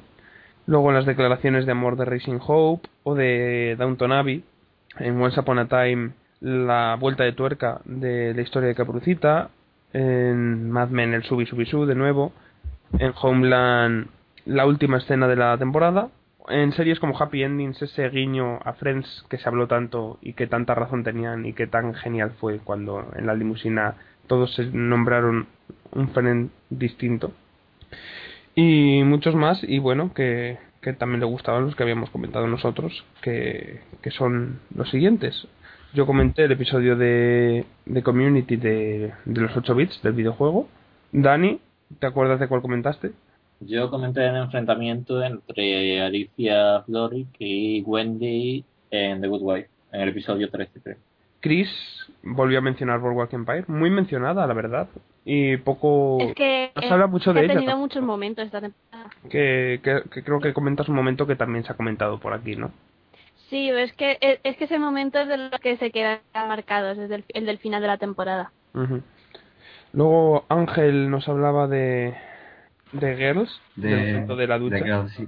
Luego las declaraciones de amor de Racing Hope o de Downton Abbey. En Once Upon a Time la vuelta de tuerca de la historia de Caprucita. En Mad Men el Subi Subi Su de nuevo. En Homeland la última escena de la temporada. En series como Happy Endings ese guiño a Friends que se habló tanto y que tanta razón tenían y que tan genial fue cuando en la limusina todos se nombraron un Friend distinto y muchos más y bueno que, que también le gustaban los que habíamos comentado nosotros que, que son los siguientes yo comenté el episodio de, de Community de, de los 8 bits del videojuego Dani ¿te acuerdas de cuál comentaste? Yo comenté el enfrentamiento entre Alicia Florrick y Wendy en The Good Wife, en el episodio 13, creo. Chris volvió a mencionar Boardwalk Empire muy mencionada la verdad y poco Es que, no se eh, habla mucho de ha ella tenido tampoco. muchos momentos esta temporada. que, que, que creo que comentas un momento que también se ha comentado por aquí ¿no? Sí, pero es que es, es que ese momento es de los que se quedan marcados, es del, el del final de la temporada. Luego Ángel nos hablaba de de Girls, De, del momento de la ducha. de Girls, sí.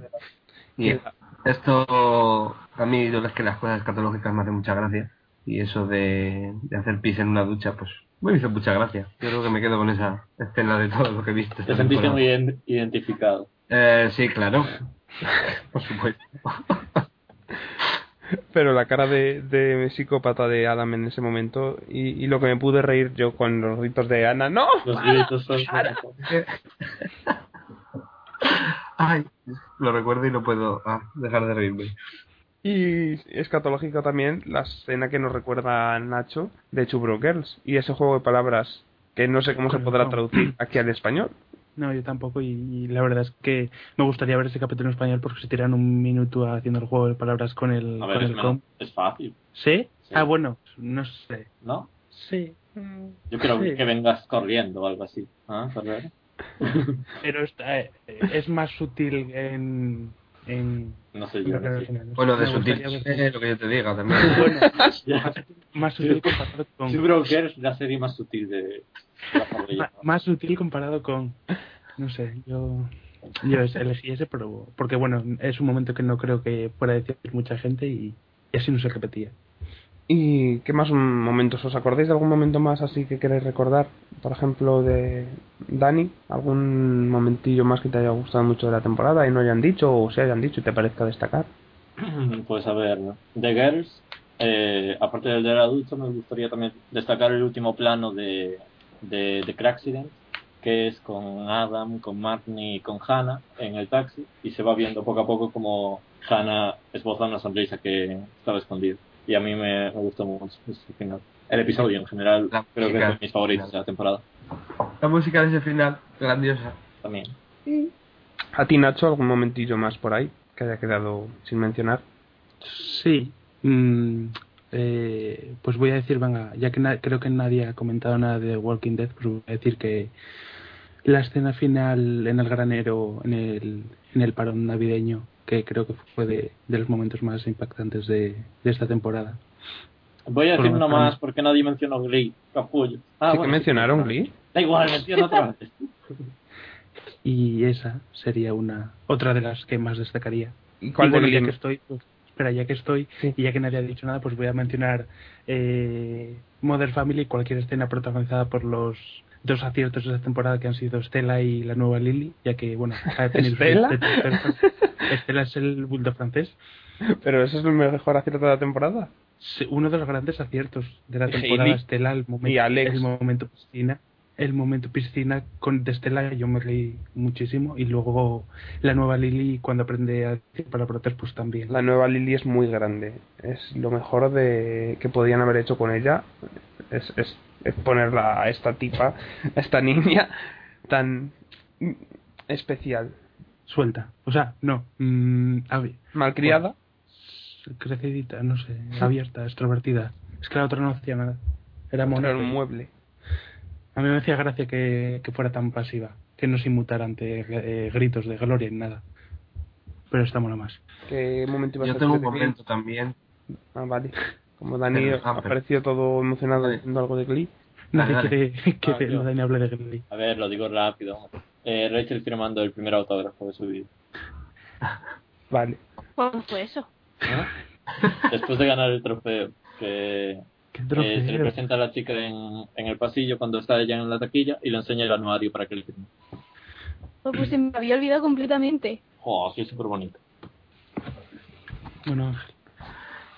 Y esto, a mí yo es que las cosas escatológicas me hacen mucha gracia. Y eso de, de hacer pis en una ducha, pues me hizo mucha gracia. Yo creo que me quedo con esa escena de todo lo que he visto. Te sentiste muy ident- identificado. Eh, sí, claro. <laughs> Por supuesto. <laughs> Pero la cara de, de psicópata de Adam en ese momento y, y lo que me pude reír yo con los gritos de Ana, ¡no! Los para, gritos son... para". <laughs> Ay, lo recuerdo y no puedo ah, dejar de reírme. Y escatológica también la escena que nos recuerda a Nacho de Chubro Girls y ese juego de palabras que no sé cómo se podrá traducir aquí al español. No, yo tampoco. Y, y la verdad es que me gustaría ver ese capítulo en español porque se tiran un minuto haciendo el juego de palabras con el, A con ver, es, el menos- es fácil, ¿Sí? Sí. Ah, bueno, no sé. ¿no? Sí. Yo quiero Sí. que vengas corriendo o algo así. ¿Ah? ¿Correr? Pero está, eh, es más sutil en. En No sé yo. no sé. Bueno, de sutil, <laughs> eh, lo que yo te diga también. <laughs> Bueno, más sutil comparado con. Two Brokers, la serie más sutil de la más sutil comparado con no sé yo yo es- elegí ese pero porque bueno es un momento que no creo que fuera decir mucha gente y, y así no se repetía ¿Y qué más momentos? ¿Os acordáis de algún momento más así que queréis recordar? Por ejemplo, de Dani, algún momentillo más que te haya gustado mucho de la temporada y no hayan dicho o se hayan dicho y te parezca destacar. <clears throat> Pues a ver, The Girls, eh, aparte del del adulto, me gustaría también destacar el último plano de, de, de Cracksident, que es con Adam, con Martin y con Hannah en el taxi, y se va viendo poco a poco como Hannah esboza una sonrisa que estaba escondida. Y a mí me, me gustó mucho ese final. El episodio en general La creo que es de mis favoritos de la temporada. La música de ese final, grandiosa. También. ¿A ti, Nacho, algún momentillo más por ahí que haya quedado sin mencionar? Sí. mm, eh, pues voy a decir, venga, ya que na- creo que nadie ha comentado nada de Walking Dead, pues voy a decir que la escena final en el granero, en el, en el parón navideño, que creo que fue de, de los momentos más impactantes de, de esta temporada. Voy a decir uno más porque nadie mencionó Glee, capullo. Ah, sí bueno, que mencionaron Glee. Da igual, menciono otra vez. <laughs> Y esa sería una otra de las que más destacaría. ¿Y cuál Y bueno, de Glee? que estoy, pues, espera, ya que estoy Sí. y ya que nadie ha dicho nada, pues voy a mencionar eh, Mother Family, cualquier escena protagonizada por los dos aciertos de esta temporada que han sido Stella y la nueva Lily, ya que, bueno, ha tenido <laughs> su- Stella es el bulldog francés. Pero ese es el mejor acierto de la temporada. Uno de los grandes aciertos de la temporada, Hailey. Stella, el momento, Y Alex. el momento piscina. El momento piscina con de Stella yo me reí muchísimo y luego la nueva Lily cuando aprende a decir palabrotas pues también. La nueva Lily es muy grande. Es lo mejor de que podían haber hecho con ella. Es, es, es ponerla a esta tipa, a esta niña tan especial. Suelta. O sea, no. mm, abi- Malcriada. crecidita, no sé, <laughs> abierta, extrovertida. Es que la otra no hacía nada. Era mona. Era un mueble. A mí me hacía gracia que, que fuera tan pasiva, que no se inmutara ante eh, gritos de gloria ni nada. Pero está mola más. ¿Qué momento ibas a Yo tengo un momento también. Ah, vale. Como Dani ha ah, aparecido todo emocionado diciendo algo de Glee. Nadie quiere que Ah. Dani hable de Glee. A ver, lo digo rápido. Eh, Rachel firmando el primer autógrafo de su vida. <laughs> Vale. ¿Cómo fue eso? Después de ganar el trofeo, que ¿Qué eh, se le presenta a la chica en, en el pasillo cuando está ella en la taquilla y le enseña el anuario para que le firme. Oh, Pues se me había olvidado completamente. Oh, sí, es súper bonito. Bueno, Ángel.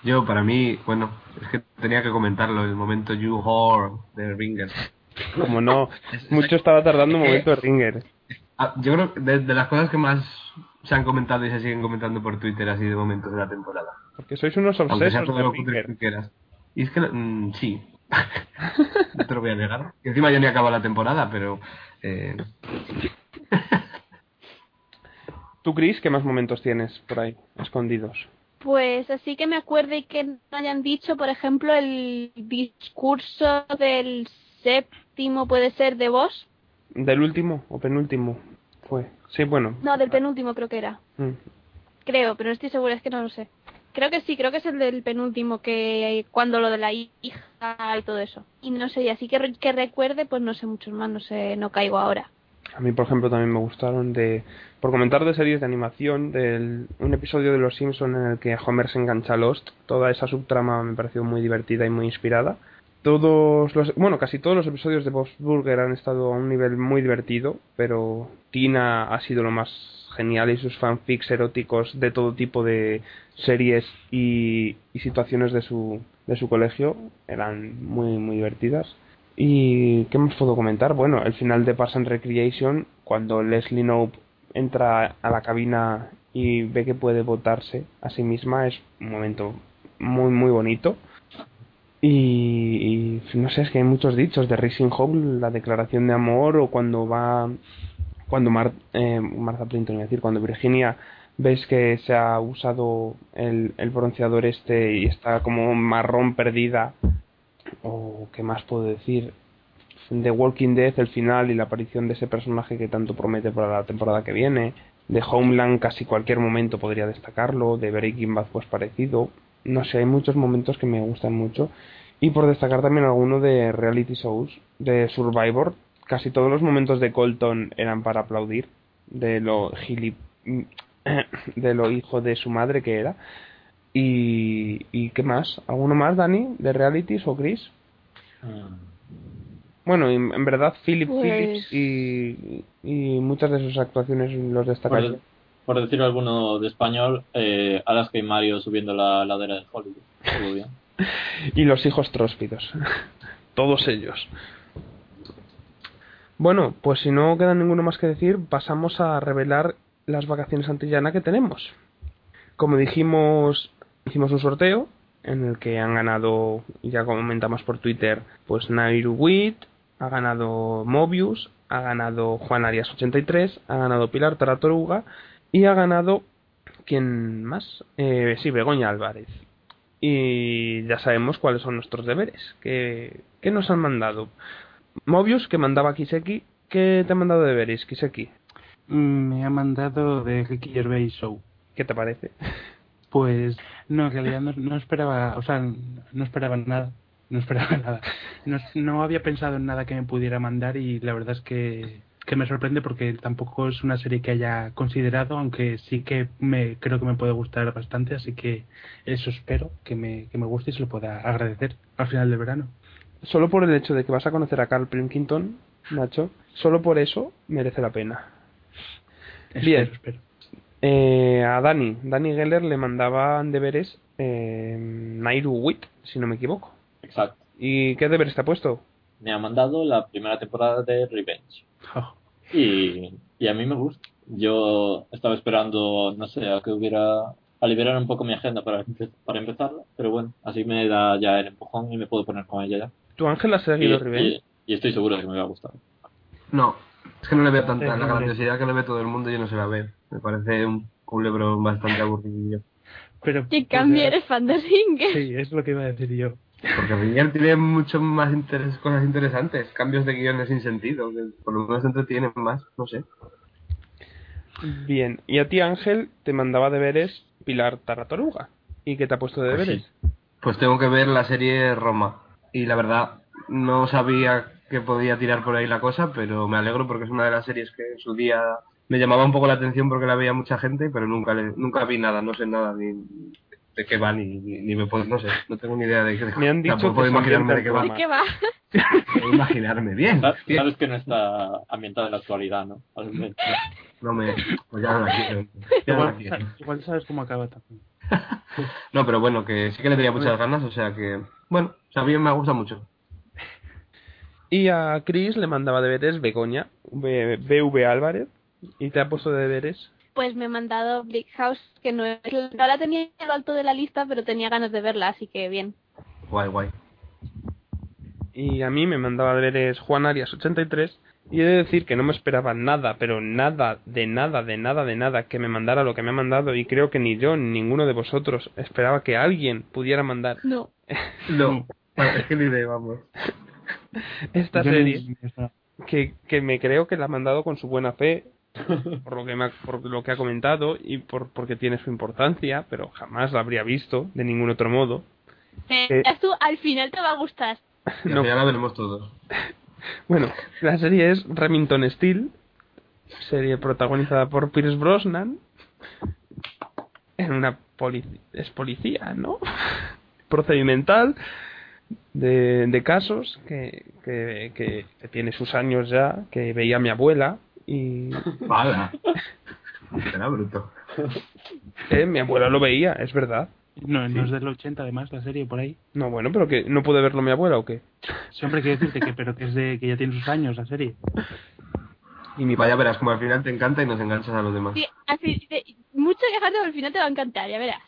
Yo, para mí, bueno, es que tenía que comentarlo, el momento You Whore de Ringer. Como no, mucho estaba tardando un momento de Ringer. Ah, yo creo que de, de las cosas que más se han comentado y se siguen comentando por Twitter así de momentos de la temporada. Porque sois unos obsesos de que quieras. Y es que, mm, sí. <laughs> no te lo voy a negar. Y encima ya ni acaba la temporada, pero... Eh, <laughs> ¿Tú, Chris, qué más momentos tienes por ahí, escondidos? Pues así que me acuerde que no hayan dicho, por ejemplo, el discurso del séptimo, puede ser, de vos. ¿Del último o penúltimo? Fue. Sí, bueno. No, del penúltimo creo que era. Mm. Creo, pero no estoy segura, es que no lo sé. Creo que sí, creo que es el del penúltimo, que cuando lo de la hija y todo eso. Y no sé, y así que, que recuerde, pues no sé muchos más, no sé, no caigo ahora. A mí, por ejemplo, también me gustaron de... Por comentar de series de animación, del un episodio de Los Simpson en el que Homer se engancha a Lost. Toda esa subtrama me pareció muy divertida y muy inspirada. Todos los... Bueno, casi todos los episodios de Bob's Burger han estado a un nivel muy divertido, pero Tina ha sido lo más genial y sus fanfics eróticos de todo tipo de series y, situaciones de su, de su colegio eran muy, muy divertidas. ¿Y qué más puedo comentar? Bueno, el final de Parks and Recreation, cuando Leslie Knope entra a la cabina y ve que puede votarse a sí misma, es un momento muy, muy bonito. Y, no sé, es que hay muchos dichos de Racing Hope, la declaración de amor, o cuando va, cuando Mar, eh, Martha decir, cuando Virginia ves que se ha usado el, el bronceador este y está como marrón perdida o qué más puedo decir de Walking Dead el final y la aparición de ese personaje que tanto promete para la temporada que viene de Homeland casi cualquier momento podría destacarlo de Breaking Bad pues parecido no sé hay muchos momentos que me gustan mucho. Y por destacar también alguno de reality shows de Survivor. Casi todos los momentos de Colton eran para aplaudir de lo gilip <coughs> de lo hijo de su madre que era. Y, y qué más alguno más Dani de realities o Chris bueno, en, en verdad Philip Pues- Phillips y, y muchas de sus actuaciones los destacaría. Por, por decir alguno de español, eh, Alaska y Mario subiendo la ladera de Hollywood. Estuvo bien. <laughs> y los hijos tróspidos. <laughs> Todos ellos. Bueno, pues si no queda ninguno más que decir, pasamos a revelar las vacaciones antillana que tenemos. Como dijimos, hicimos un sorteo en el que han ganado, ya comentamos por Twitter, pues Nairu Wit, ha ganado Mobius, ha ganado Juan Arias 83, ha ganado Pilar Taratoruga y ha ganado ¿quién más? Eh, sí, Begoña Álvarez. Y ya sabemos cuáles son nuestros deberes. ¿Qué, qué nos han mandado? Mobius, que mandaba Kiseki. ¿Qué te ha mandado deberes, Kiseki? Mm, Me ha mandado de Ricky Gervais Show. ¿Qué te parece? Pues no, en realidad no, no esperaba, o sea, no esperaba nada. No esperaba <laughs> nada. No, no había pensado en nada que me pudiera mandar y la verdad es que, que me sorprende porque tampoco es una serie que haya considerado, aunque sí que me creo que me puede gustar bastante, así que eso espero que me, que me guste y se lo pueda agradecer al final del verano. Solo por el hecho de que vas a conocer a Carl Pilkington, Nacho, solo por eso merece la pena. Bien. Espero, espero. Eh, a Dani, Dani Geller le mandaban deberes eh, Nairu Wit, si no me equivoco. Exacto. ¿Y qué deberes te ha puesto? Me ha mandado la primera temporada de Revenge. Oh, Y, y a mí me gusta. Yo estaba esperando, no sé, a que hubiera. a liberar un poco mi agenda para, para empezarla. Pero bueno, así me da ya el empujón y me puedo poner con ella ya. ¿Tu ángel ha Y, seguido Revenge? y- y estoy seguro de que me va a gustar. No, es que no le veo tanta Sí, la grandiosidad que le ve todo el mundo y yo no se la veo. Me parece un culebro bastante aburrido. pero Que cambie, pues, eres fan de Singer. Sí, es lo que iba a decir yo. Porque Ringer tiene mucho más cosas interesantes, cambios de guiones sin sentido, que por lo menos entretienen más, no sé. Bien. ¿Y a ti, Ángel, te mandaba deberes Pilar Taratoruga? ¿Y qué te ha puesto de Pues deberes? Pues tengo que ver la serie Roma. Y la verdad, no sabía que podía tirar por ahí la cosa, pero me alegro porque es una de las series que en su día me llamaba un poco la atención porque la veía mucha gente, pero nunca le- nunca vi nada, no sé nada ni de qué va ni, ni, ni me puedo, no sé, no tengo ni idea de qué. Me han dicho tampoco que puedo imaginarme de qué va. ¿De qué va? <laughs> Puedo imaginarme bien. Sa- bien. Sabes que no está ambientada en la actualidad, ¿no? No me, pues ya no la quiero. Ya no la Igual, quiero. igual sabes cómo acaba también. <laughs> No, pero bueno, que sí que le tenía muchas ganas, o sea que, bueno, o sea, a mí me gusta mucho. Y a Chris le mandaba deberes Begoña, B- BV Álvarez. ¿Y te ha puesto de deberes? Pues me he mandado Big House, que no, es, no la tenía en lo alto de la lista, pero tenía ganas de verla, así que bien. Guay, guay. Y a mí me mandaba deberes Juan Arias 83. Y he de decir que no me esperaba nada, pero nada, de nada, de nada, de nada, que me mandara lo que me ha mandado. Y creo que ni yo, ni ninguno de vosotros esperaba que alguien pudiera mandar No. <laughs> No, <laughs> es que ni de, vamos. esta Yo serie. que, que me creo que la ha mandado con su buena fe por lo que me ha, por lo que ha comentado y por porque tiene su importancia pero jamás la habría visto de ningún otro modo Eh, Eh. tú, al final te va a gustar. No. final la veremos todos. <laughs> bueno la serie es Remington Steel serie protagonizada por Pierce Brosnan en una polici- es policía no <laughs> procedimental de, de casos que, que, que, que tiene sus años ya que veía mi abuela y <laughs> ¡Hala! Será bruto. eh, mi abuela lo veía es verdad No, no es del 80 además la serie por ahí. No, bueno, pero que no puede verlo mi abuela o qué. Siempre quiero decirte que, pero que es de que ya tiene sus años la serie. Y mi Vaya, verás como al final te encanta y nos enganchas a los demás. Sí, así, de- mucho quejarte, al final te va a encantar, ya verás.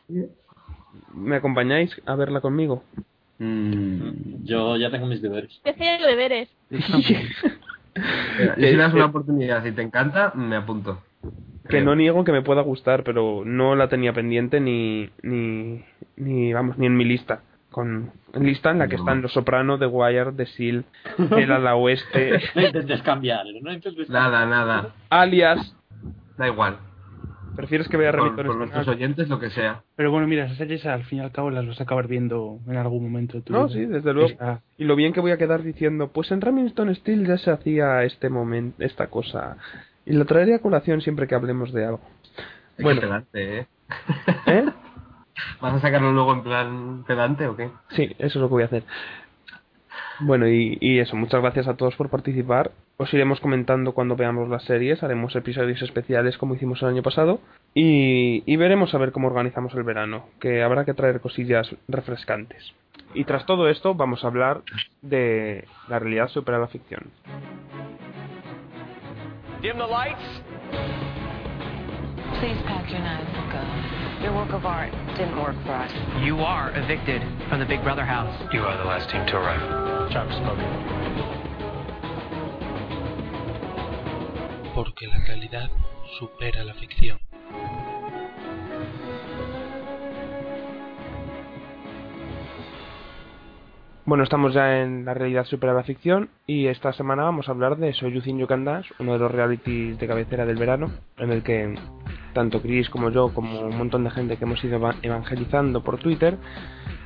¿Me acompañáis a verla conmigo? Mm. Yo ya tengo mis deberes. Empecé los deberes. <laughs> <laughs> Si le das una oportunidad y te encanta, me apunto. que no niego que me pueda gustar, pero no la tenía pendiente ni, ni, ni vamos, ni en mi lista. Con lista en la que están Los Soprano, The Wire, The Seal, El Ala Oeste, <laughs> No intentes cambiar, no intentes Nada, nada. alias. Da igual. ¿Prefieres que vea Por, Remington por Steel? nuestros oyentes, lo que sea. Pero bueno, mira, esas series al fin y al cabo las vas a acabar viendo en algún momento. tú. No, sí, desde luego. Esa- Y lo bien que voy a quedar diciendo, pues en Remington Steel ya se hacía este momento, esta cosa. Y la traeré a colación siempre que hablemos de algo. Bueno. pedante, ¿eh? ¿Eh? <laughs> ¿Vas a sacarlo luego en plan pedante o qué? Sí, eso es lo que voy a hacer. Bueno, y, y eso, muchas gracias a todos por participar. Os iremos comentando cuando veamos las series, haremos episodios especiales como hicimos el año pasado y, y veremos a ver cómo organizamos el verano, que habrá que traer cosillas refrescantes. Y tras todo esto vamos a hablar de la realidad supera la ficción. Dim the lights. Please pack your knives and go. Your work of art didn't work for us. You are evicted from the Big Brother house. You are the last team to arrive. Stop smoking. Porque la realidad supera la ficción. Bueno, estamos ya en la realidad supera la ficción y esta semana vamos a hablar de Soyuzin Dance, uno de los realities de cabecera del verano, en el que tanto Chris como yo, como un montón de gente que hemos ido eva- evangelizando por Twitter,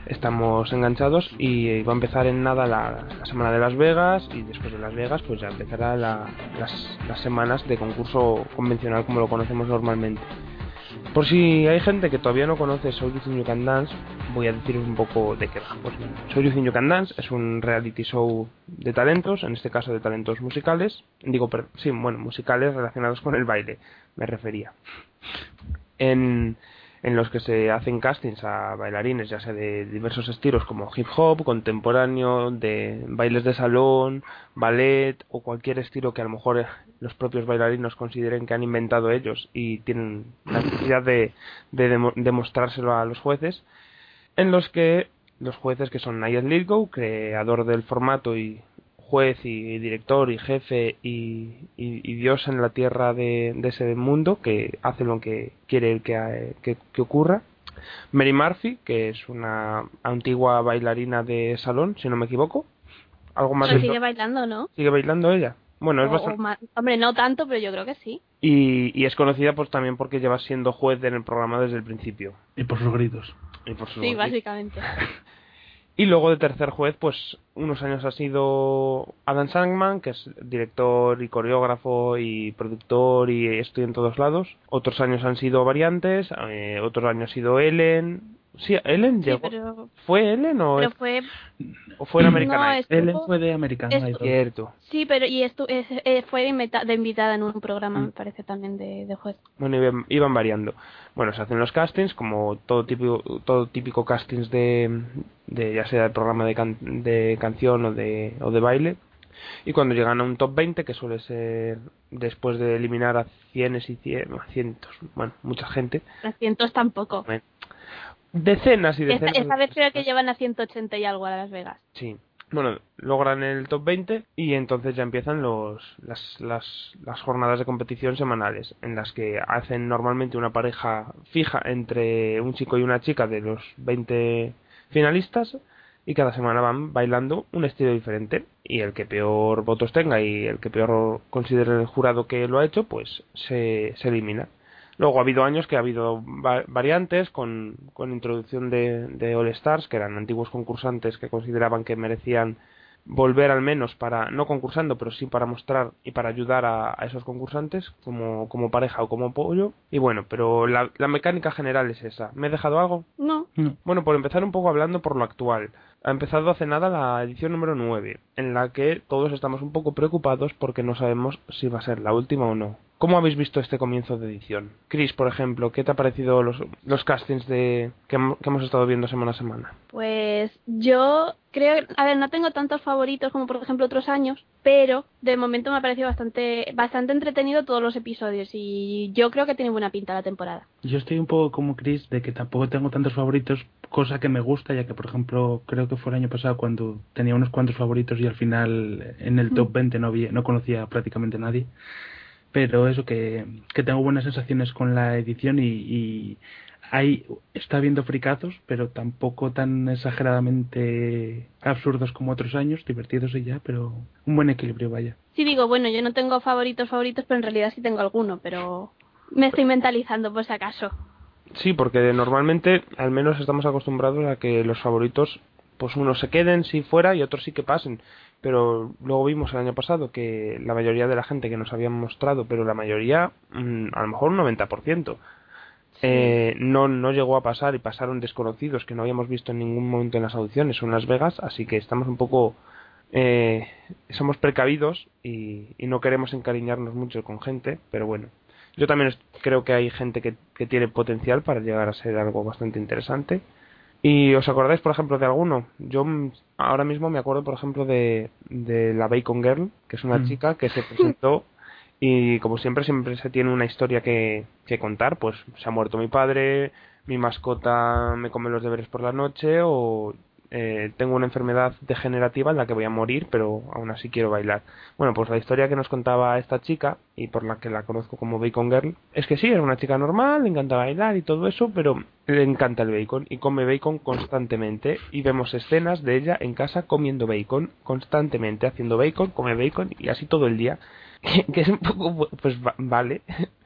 estamos enganchados y va a empezar en nada la, la semana de Las Vegas y después de Las Vegas pues ya empezará la- las, las semanas de concurso convencional como lo conocemos normalmente. Por si hay gente que todavía no conoce Soul You Think You Can Dance, voy a deciros un poco de qué va. Pues, Soul You Think You Can Dance es un reality show de talentos, en este caso de talentos musicales. Digo, per- sí, bueno, musicales relacionados con el baile, me refería. En, en los que se hacen castings a bailarines, ya sea de diversos estilos como hip hop, contemporáneo, de bailes de salón, ballet o cualquier estilo que a lo mejor los propios bailarinos consideren que han inventado ellos y tienen la necesidad de, de demo- demostrárselo a los jueces, en los que los jueces que son Nigel Lithgow, creador del formato y juez y director y jefe y, y- y dios en la tierra de, de ese mundo que hace lo que quiere que, que, que ocurra. Mary Murphy, que es una antigua bailarina de salón, si no me equivoco. Algo más Pero sigue bailando, ¿no? ¿Sigue bailando ella? Bueno, es bastante... más- Hombre, no tanto, pero yo creo que sí. Y, y es conocida pues también porque lleva siendo juez en el programa desde el principio. Y por sus gritos. Y, por Sí, básicamente. <laughs> y luego de tercer juez, pues unos años ha sido Adam Sandman, que es director y coreógrafo y productor y estudia en todos lados. Otros años han sido variantes, eh, otros años ha sido Ellen. Sí, Ellen Sí, llegó. pero, ¿Fue Ellen o, pero fue... o fue en American No, estuvo- Ellen fue de American Idol. Cierto. Sí, pero y esto es- eh, fue de, invita- de invitada en un programa, Mm. me parece también, de, de juez. Bueno, iban, iban variando. Bueno, se hacen los castings, como todo típico, todo típico castings de, de ya sea el programa de, can- de canción o de, o de baile. Y cuando llegan a un top 20, que suele ser después de eliminar a cienes y cien, a cientos, bueno, mucha gente, A cientos tampoco. bueno, decenas y decenas. de esta vez creo que llevan a 180 y algo a Las Vegas. Sí. Bueno, logran el top 20 y entonces ya empiezan los, las, las, las jornadas de competición semanales, en las que hacen normalmente una pareja fija entre un chico y una chica de los 20 finalistas y cada semana van bailando un estilo diferente y el que peor votos tenga y el que peor considere el jurado que lo ha hecho, pues se, se elimina. Luego ha habido años que ha habido va- variantes con, con introducción de, de All Stars, que eran antiguos concursantes que consideraban que merecían volver al menos para, no concursando, pero sí para mostrar y para ayudar a, a esos concursantes como, como pareja o como apoyo. Y bueno, pero la, la mecánica general es esa. ¿Me he dejado algo? No, No. Bueno, por empezar un poco hablando por lo actual. Ha empezado hace nada la edición número 9, en la que todos estamos un poco preocupados porque no sabemos si va a ser la última o no. ¿Cómo habéis visto este comienzo de edición? Chris, por ejemplo, ¿qué te ha parecido los, los castings de que, hem- que hemos estado viendo semana a semana? pues yo creo, a ver, no tengo tantos favoritos como por ejemplo otros años, pero de momento me ha parecido bastante, bastante entretenido todos los episodios y yo creo que tiene buena pinta la temporada. Yo estoy un poco como Chris de que tampoco tengo tantos favoritos, cosa que me gusta, ya que por ejemplo creo que fue el año pasado cuando tenía unos cuantos favoritos y al final en el top 20 no, había, no conocía prácticamente a nadie. Pero eso que, que tengo buenas sensaciones con la edición y, y hay, está habiendo fricazos, pero tampoco tan exageradamente absurdos como otros años, divertidos y ya, pero un buen equilibrio, vaya. Sí digo, bueno, yo no tengo favoritos favoritos, pero en realidad sí tengo alguno, pero me estoy mentalizando por si acaso. Sí, porque normalmente al menos estamos acostumbrados a que los favoritos, pues unos se queden si fuera y otros sí que pasen. Pero luego vimos el año pasado que la mayoría de la gente que nos habían mostrado, pero la mayoría, mm, a lo mejor un 90%, eh, no, no llegó a pasar y pasaron desconocidos que no habíamos visto en ningún momento en las audiciones o en Las Vegas, así que estamos un poco eh, somos precavidos y, y no queremos encariñarnos mucho con gente, pero bueno. Yo también creo que hay gente que, que tiene potencial para llegar a ser algo bastante interesante. ¿Y os acordáis, por ejemplo, de alguno? Yo ahora mismo me acuerdo, por ejemplo, de, de la Bacon Girl, que es una Mm. chica que se presentó <laughs> y como siempre, siempre se tiene una historia que, que contar. Pues se ha muerto mi padre, mi mascota me come los deberes por la noche o eh, tengo una enfermedad degenerativa en la que voy a morir, pero aún así quiero bailar. Bueno, pues la historia que nos contaba esta chica, y por la que la conozco como Bacon Girl, es que sí, era una chica normal, le encanta bailar y todo eso, pero le encanta el bacon y come bacon constantemente. Y vemos escenas de ella en casa comiendo bacon constantemente, haciendo bacon, come bacon y así todo el día. <laughs> que es un poco, pues va- vale. <laughs>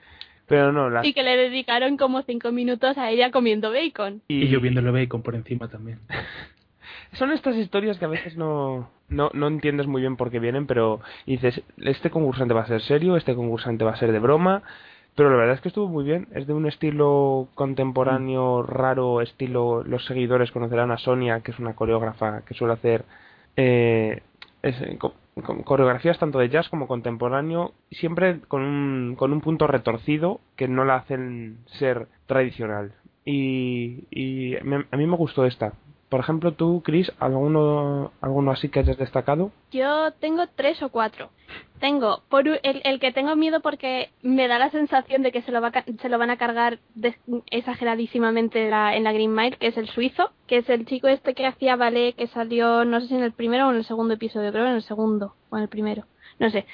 Pero no, las... Y que le dedicaron como cinco minutos a ella comiendo bacon. Y yo viéndolo bacon por encima también. <laughs> Son estas historias que a veces no, no, no entiendes muy bien por qué vienen, pero dices, este concursante va a ser serio, este concursante va a ser de broma, pero la verdad es que estuvo muy bien. Es de un estilo contemporáneo raro, estilo, los seguidores conocerán a Sonia, que es una coreógrafa que suele hacer eh, coreografías tanto de jazz como contemporáneo, siempre con un, con un punto retorcido que no la hacen ser tradicional. Y, a mí me gustó esta. Por ejemplo, tú, Chris, ¿alguno, ¿alguno así que hayas destacado? Yo tengo tres o cuatro. Tengo por el, el que tengo miedo porque me da la sensación de que se lo, va, se lo van a cargar exageradísimamente la- en la Green Mile, que es el suizo, que es el chico este que hacía ballet, que salió, no sé si en el primero o en el segundo episodio, creo en el segundo o en el primero, no sé.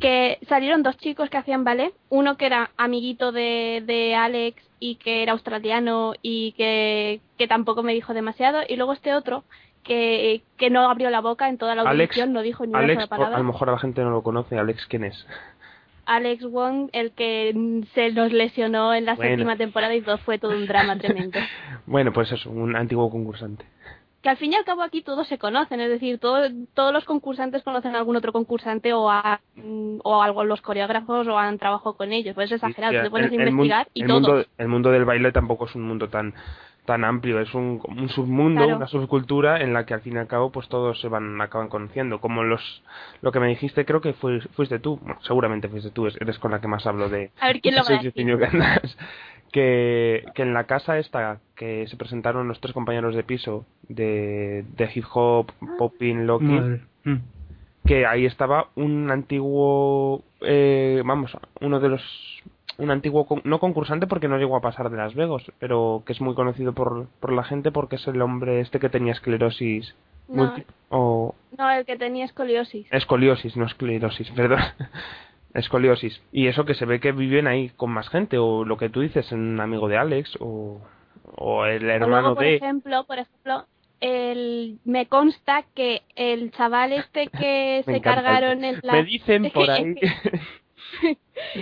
Que salieron dos chicos que hacían ballet, uno que era amiguito de, de Alex y que era australiano y que, que tampoco me dijo demasiado, y luego este otro que, que no abrió la boca en toda la Alex, audición, no dijo ni una Alex sola palabra. a lo mejor a la gente no lo conoce. Alex, ¿quién es? Alex Wong, el que se nos lesionó en la Bueno. séptima temporada y todo fue todo un drama tremendo. <laughs> Bueno, pues eso, un antiguo concursante. Que al fin y al cabo aquí todos se conocen, es decir, todo- todos los concursantes conocen a algún otro concursante o a, mm, o algo los coreógrafos o han trabajado con ellos. Pues es exagerado, Sí, te pones el- a el investigar y el todos. mundo, el mundo del baile tampoco es un mundo tan tan amplio, es un, un submundo, Claro. una subcultura en la que al fin y al cabo pues todos se van acaban conociendo, como los lo que me dijiste creo que fue, fuiste tú, bueno, seguramente fuiste tú, es- eres con la que más hablo de A ver quién lo va a <laughs> decir. Que, que en la casa esta que se presentaron los tres compañeros de piso de, de hip hop, popping, Madre. Mm. que ahí estaba un antiguo eh, vamos uno de los un antiguo con- no concursante porque no llegó a pasar de Las Vegas pero que es muy conocido por, por la gente porque es el hombre este que tenía esclerosis No, o no, el que tenía escoliosis. escoliosis no esclerosis <laughs> perdón escoliosis y eso que se ve que viven ahí con más gente o lo que tú dices un amigo de Alex o o el O hermano luego, por de ejemplo, por ejemplo, el, me consta que el chaval este que <laughs> se encanta. cargaron en la... me dicen <laughs> por ahí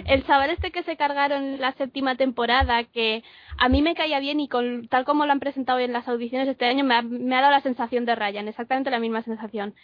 el chaval este que se cargaron la séptima temporada, que a mí me caía bien y con tal como lo han presentado en las audiciones este año, me ha, me ha dado la sensación de Ryan, exactamente la misma sensación.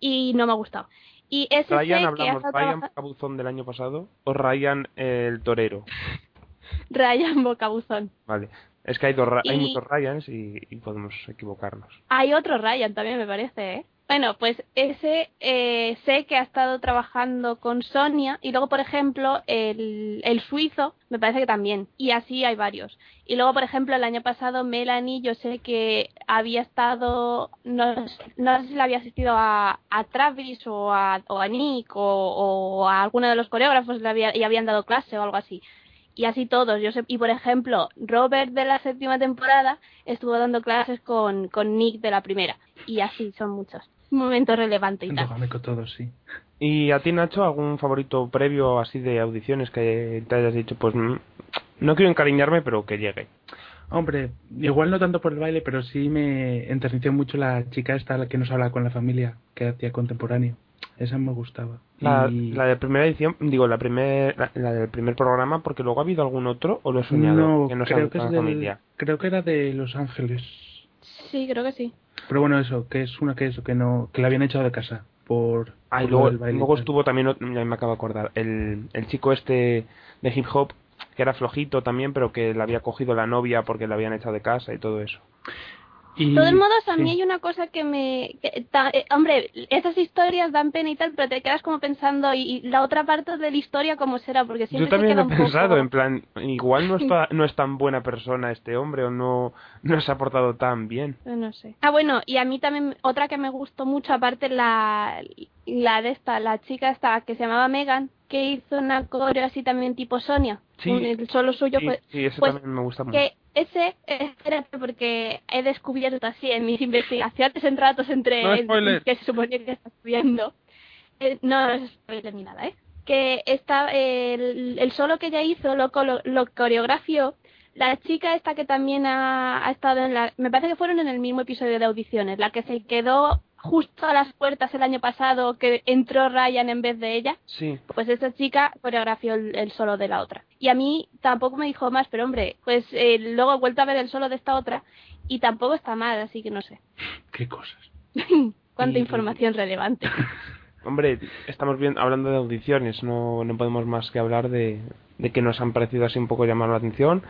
Y no me ha gustado. Y ese Ryan hablamos Ryan trabaja- Cabuzón del año pasado o Ryan el torero <laughs> Ryan Bocabuzón. Vale. Es que hay, dos, Ra- hay Y- muchos Ryans y, y podemos equivocarnos. Hay otro Ryan también, me parece, ¿eh? Bueno, pues ese eh, sé que ha estado trabajando con Sonia y luego, por ejemplo, el, el suizo, me parece que también. Y así hay varios. Y luego, por ejemplo, el año pasado Melanie, yo sé que había estado, no, no sé si le había asistido a, a Travis o a, o a Nick o, o a alguno de los coreógrafos le había, y habían dado clase o algo así. Y así todos, yo sé, y por ejemplo, Robert de la séptima temporada estuvo dando clases con, con Nick de la primera. Y así son muchos. Momento relevante y tal. Todos, sí. ¿Y a ti, Nacho, algún favorito previo así de audiciones que te hayas dicho, pues mm, no quiero encariñarme, pero que llegue? Hombre, igual no tanto por el baile, pero sí me enterneció mucho la chica esta la que nos habla con la familia, que hacía contemporáneo. Esa me gustaba. La, Y- la de primera edición, digo, la, primer, la, la del primer programa, porque luego ha habido algún otro, o lo he soñado, no, que no sea creo que es del- familia. creo que era de Los Ángeles. Sí, creo que sí. Pero bueno, eso, que es una que eso, que no, que la habían echado de casa por, Ah, y por luego, luego estuvo también, ya me acabo de acordar, el, el chico este de hip hop, que era flojito también, pero que le había cogido la novia porque le habían echado de casa y todo eso. Y, De todos modos, a sí. mí hay una cosa que me... que ta- eh, hombre, esas historias dan pena y tal, pero te quedas como pensando, ¿y, y la otra parte de la historia cómo será? Porque siempre Yo también se he pensado, poco... en plan, igual no, está, no es tan buena persona este hombre o no, no se ha portado tan bien. No sé. Ah, bueno, y a mí también otra que me gustó mucho, aparte la, la de esta, la chica esta que se llamaba Megan, que hizo una coreo así también tipo Sonia. Sí. El solo suyo Sí, fue... sí, ese pues, también me gusta mucho. Que ese, espérate, porque he descubierto así en mis investigaciones en ratos entre No spoiler. que se suponía que estás viendo. Eh, no, no es spoiler ni nada, ¿eh? Que está, el, el solo que ella hizo lo, colo- lo coreografió la chica esta que también ha, ha estado en la... Me parece que fueron en el mismo episodio de audiciones, la que se quedó justo a las puertas el año pasado, que entró Ryan en vez de ella. Sí, Pues esa chica coreografió el, el solo de la otra. Y a mí tampoco me dijo más, pero hombre, pues eh, luego he vuelto a ver el solo de esta otra y tampoco está mal, así que no sé. Qué cosas. <laughs> Cuánta Y- información relevante. <laughs> hombre, estamos bien, hablando de audiciones, no, no podemos más que hablar de, de que nos han parecido así un poco llamar la atención.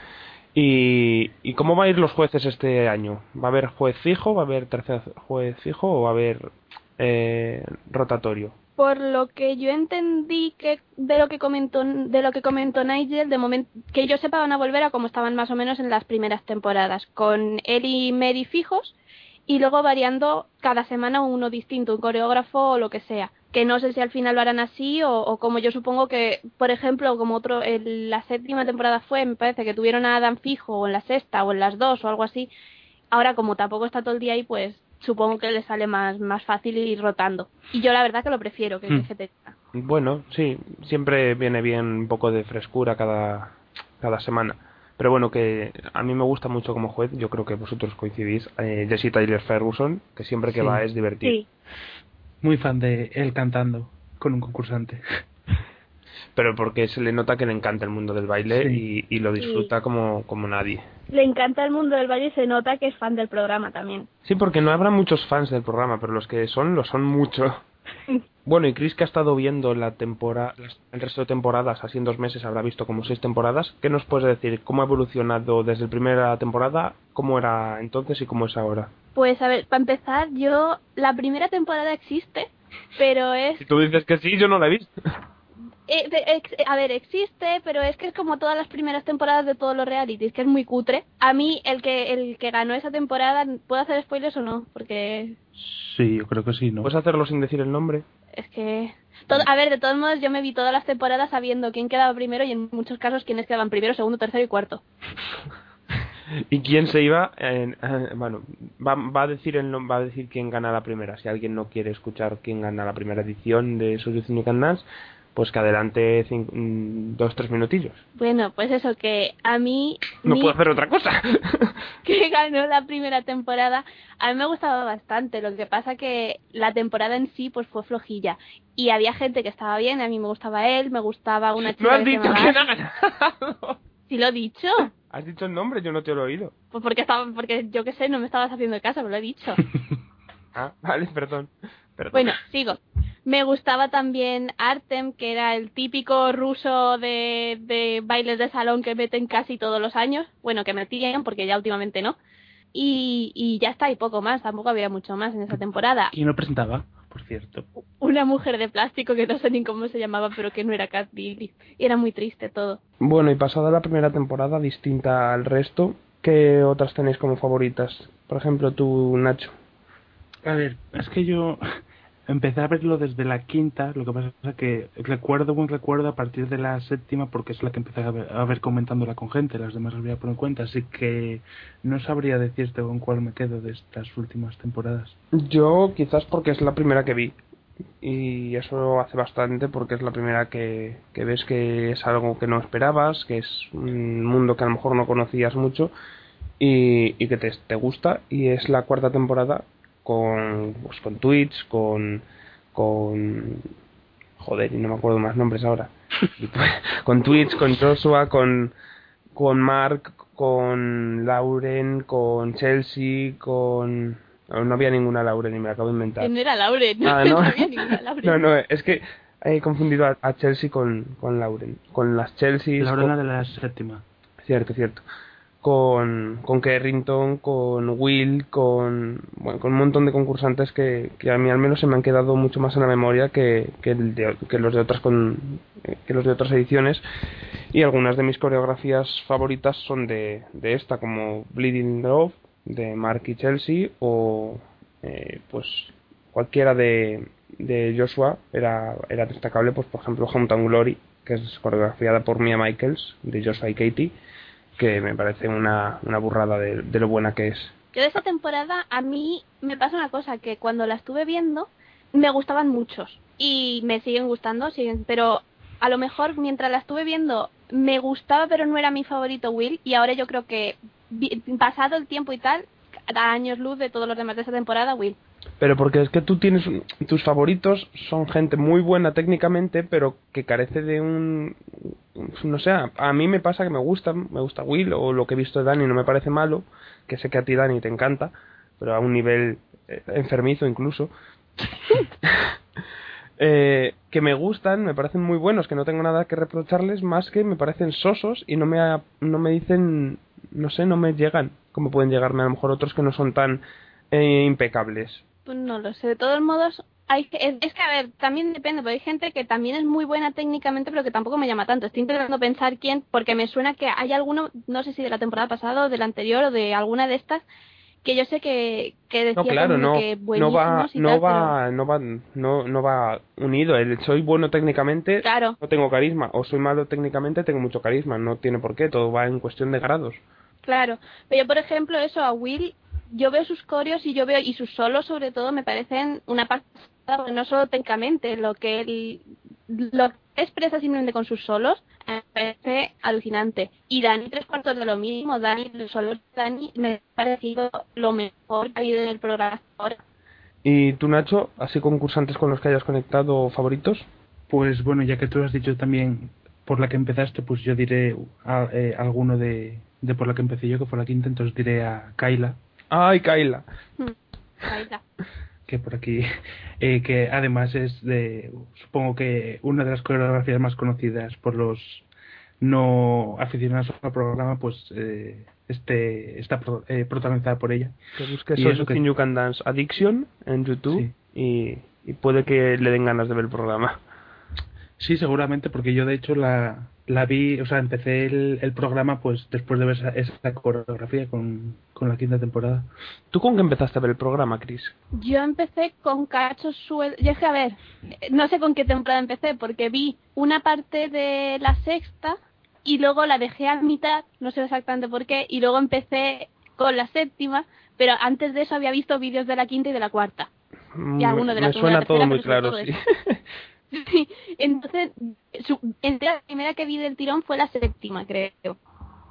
Y, ¿Y cómo va a ir los jueces este año? ¿Va a haber juez fijo, va a haber tercer juez fijo o va a haber eh, rotatorio? Por lo que yo entendí que de lo que comentó de lo que comentó Nigel, de momento que yo sepa van a volver a como estaban más o menos en las primeras temporadas, con él y Mary fijos y luego variando cada semana uno distinto, un coreógrafo o lo que sea. Que no sé si al final lo harán así o, o como yo supongo que, por ejemplo, como otro, en la séptima temporada fue, me parece que tuvieron a Adam fijo o en la sexta o en las dos o algo así. Ahora como tampoco está todo el día ahí, pues supongo que le sale más, más fácil ir rotando. Y yo la verdad que lo prefiero que, Hmm. que se Bueno, sí, siempre viene bien un poco de frescura cada, cada semana. Pero bueno, que a mí me gusta mucho como juez, yo creo que vosotros coincidís, eh, Jessie Tyler Ferguson, que siempre que Sí. va es divertido. Sí. Muy fan de él cantando con un concursante. Pero porque se le nota que le encanta el mundo del baile Sí. y, y lo disfruta como, como nadie. Le encanta el mundo del baile y se nota que es fan del programa también. Sí, porque no habrá muchos fans del programa, pero los que son, lo son mucho. <laughs> Bueno, y Chris que ha estado viendo la temporada, el resto de temporadas, así en dos meses habrá visto como seis temporadas. ¿Qué nos puedes decir? ¿Cómo ha evolucionado desde la primera temporada? ¿Cómo era entonces y cómo es ahora? Pues a ver, para empezar, yo la primera temporada existe, pero es Si tú dices que sí, yo no la he visto. eh, de- ex- a ver, existe, pero es que es como todas las primeras temporadas de todos los realities, que es muy cutre. A mí el que el que ganó esa temporada, ¿puedo hacer spoilers o no? Porque Sí, yo creo que sí, ¿no? ¿Puedes hacerlo sin decir el nombre? es que todo- a ver, de todos modos yo me vi todas las temporadas sabiendo quién quedaba primero y en muchos casos quiénes quedaban primero, segundo, tercero y cuarto. <laughs> ¿Y quién se iba? en- eh, bueno, va, va a decir el va a decir quién gana la primera. Si alguien no quiere escuchar quién gana la primera edición de Solution You Can Dance, pues que adelante cin- mm, dos tres minutillos. Bueno, pues eso que a mí No mi- puedo hacer otra cosa. <laughs> que ganó la primera temporada, a mí me gustaba bastante. Lo que pasa que la temporada en sí pues fue flojilla y había gente que estaba bien. A mí me gustaba él, me gustaba una chica no has que dicho llamaba quién ha ganado. Sí lo he dicho. Has dicho el nombre, yo no te lo he oído. Pues porque estaba, porque yo qué sé, no me estabas haciendo caso, pero lo he dicho. <laughs> Ah, vale, perdón. perdón. Bueno, sigo. Me gustaba también Artem, que era el típico ruso de, de bailes de salón que meten casi todos los años. Bueno, que metían, porque ya últimamente no. Y, y ya está, y poco más. Tampoco había mucho más en esa temporada. ¿Quién lo presentaba? Por cierto. Una mujer de plástico que no sé ni cómo se llamaba, pero que no era Cat Billy. Y era muy triste todo. Bueno, y pasada la primera temporada, distinta al resto, ¿qué otras tenéis como favoritas? Por ejemplo, tú, Nacho. A ver, es que yo empecé a verlo desde la quinta, lo que pasa es que recuerdo un recuerdo a partir de la séptima porque es la que empecé a ver, a ver comentándola con gente, las demás las voy a poner en cuenta, así que no sabría decirte con cuál me quedo de estas últimas temporadas. Yo quizás porque es la primera que vi. Y eso hace bastante porque es la primera que, que ves que es algo que no esperabas, que es un mundo que a lo mejor no conocías mucho y, y que te, te gusta. Y es la cuarta temporada con, pues, con Twitch, con, con... Joder, y no me acuerdo más nombres ahora. <laughs> con Twitch, con Joshua, con, con Mark, con Lauren, con Chelsea, con... No, no había ninguna Lauren y me la acabo de inventar. No era Lauren, Ah, <laughs> no. había ninguna Lauren. No, no, es que he confundido a, a Chelsea con, con Lauren. Con las Chelsea. La hora de la séptima. Cierto, cierto. Con, con Kerrington, con Will, con, bueno, con un montón de concursantes que, a mí al menos se me han quedado mucho más en la memoria que, que los de otras con, eh, que los de otras ediciones. Y algunas de mis coreografías favoritas son de, de esta como Bleeding Love de Mark y Chelsea o eh, pues cualquiera de, de Joshua. Era, era destacable pues por ejemplo Hometown Glory que es coreografiada por Mia Michaels de Joshua y Katie que me parece una, una burrada de, de lo buena que es. Yo de esa temporada a mí me pasa una cosa, que cuando la estuve viendo me gustaban muchos. Y me siguen gustando, siguen, pero a lo mejor mientras la estuve viendo me gustaba pero no era mi favorito Will. Y ahora yo creo que pasado el tiempo y tal, a años luz de todos los demás de esa temporada Will. Pero porque es que tú tienes tus favoritos son gente muy buena técnicamente, pero que carece de un no sé, a, mí me pasa que me gusta, me gusta Will o lo que he visto de Dani no me parece malo, que sé que a ti Dani te encanta, pero a un nivel eh, enfermizo incluso. <laughs> Eh, que me gustan, me parecen muy buenos, que no tengo nada que reprocharles, más que me parecen sosos y no me, no me dicen, no sé, no me llegan, como pueden llegarme a lo mejor otros que no son tan eh, impecables. Pues no lo sé, de todos modos hay es, es que a ver, también depende, porque hay gente que también es muy buena técnicamente, pero que tampoco me llama tanto. Estoy intentando pensar quién, porque me suena que hay alguno, no sé si de la temporada pasada o de la anterior o de alguna de estas, que yo sé que, que decía No, claro, no, que no va, no tal, va, no va, no, no va unido. El soy bueno técnicamente, Claro. no tengo carisma, o soy malo técnicamente, tengo mucho carisma. No tiene por qué, todo va en cuestión de grados. Claro, pero yo por ejemplo eso a Will, yo veo sus coreos y yo veo y sus solos sobre todo me parecen una pasada, porque no solo técnicamente, lo que él lo que expresa simplemente con sus solos me parece alucinante. Y Dani tres cuartos de lo mismo, Dani los solos de Dani me ha parecido lo mejor que ha habido en el programa hasta ahora. ¿Y tú, Nacho, así concursantes con los que hayas conectado favoritos? Pues bueno, ya que tú has dicho también por la que empezaste, pues yo diré a- eh, alguno de, de por la que empecé yo, que fue la quinta, entonces diré a Kyla, ¡Ay, Kaila! Ahí <laughs> está. que por aquí, eh, que además es de, supongo que una de las coreografías más conocidas por los no aficionados al programa, pues eh, este está pro- eh, protagonizada por ella. Que busques Y So eso You que- You Can Dance Addiction en YouTube y, y puede que le den ganas de ver el programa. Sí, seguramente, porque yo de hecho la, la vi, o sea, empecé el, el programa pues después de ver esa, esa coreografía con, con la quinta temporada. ¿Tú con qué empezaste a ver el programa, Chris? Yo empecé con cachos sueltos. Yo es que, a ver, no sé con qué temporada empecé, porque vi una parte de la sexta y luego la dejé a mitad, no sé exactamente por qué, y luego empecé con la séptima, pero antes de eso había visto vídeos de la quinta y de la cuarta. Mm, alguno de la me suena todo muy claro, todo sí. <laughs> Sí, <laughs> entonces, su, entre la primera que vi del tirón fue la séptima, creo.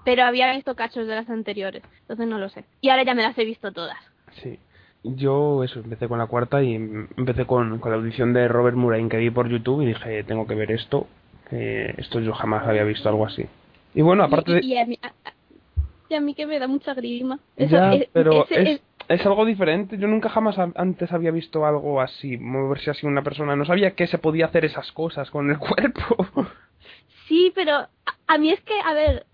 Pero había visto cachos de las anteriores, entonces no lo sé. Y ahora ya me las he visto todas. Sí. Yo eso, empecé con la cuarta y em- empecé con, con la audición de Robert Murain que vi por YouTube y dije, tengo que ver esto. que esto yo jamás había visto algo así. Y bueno, aparte y, de... y a, mí, a, a- y a mí que me da mucha grima. Eso, Ya, es- pero ese- es, es algo diferente. Yo nunca jamás antes había visto algo así, moverse así una persona. No sabía que se podía hacer esas cosas con el <laughs> cuerpo. Sí, pero a, a mí es que, a ver,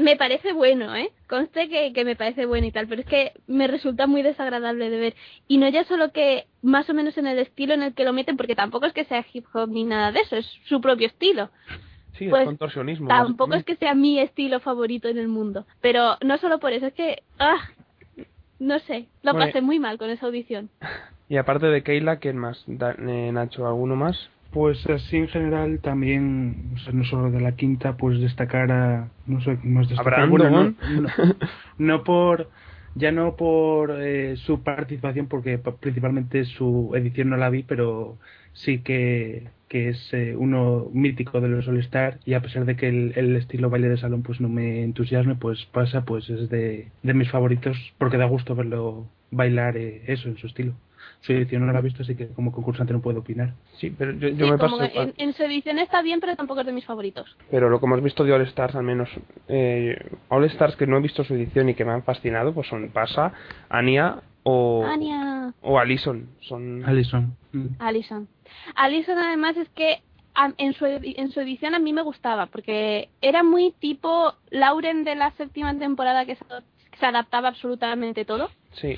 me parece bueno, ¿eh? Conste que, que me parece bueno y tal, pero es que me resulta muy desagradable de ver. Y no ya solo que más o menos en el estilo en el que lo meten, porque tampoco es que sea hip hop ni nada de eso, es su propio estilo. Sí, Pues, es contorsionismo. Tampoco es que sea mi estilo favorito en el mundo. Pero no solo por eso, es que, ah, no sé, lo Bueno. pasé muy mal con esa audición. Y aparte de Keila, ¿quién más? Da- eh, Nacho, ¿alguno más? Pues así en general también, o sea, no solo de la quinta, pues destacar a, no sé, más destacar, bueno, no, no, no por, ya no por eh, su participación, porque pa- principalmente su edición no la vi, pero sí que, que es eh, uno mítico de los All Star y a pesar de que el, el estilo baile de salón pues no me entusiasme, pues pasa, pues es de, de mis favoritos, porque da gusto verlo bailar eh, eso en su estilo. Su edición no la he visto, así que como concursante no puedo opinar. Sí, pero yo, yo Sí, me como paso... que en, en su edición está bien, pero tampoco es de mis favoritos. Pero lo que hemos visto de All Stars, al menos eh, All Stars que no he visto su edición y que me han fascinado, pues son Pasa, Ania o, Ania. o Alison. Son... Alison. Mm. Alison. Alison además es que a- en su, en su edición a mí me gustaba, porque era muy tipo Lauren de la séptima temporada que se, que se adaptaba absolutamente todo. Sí.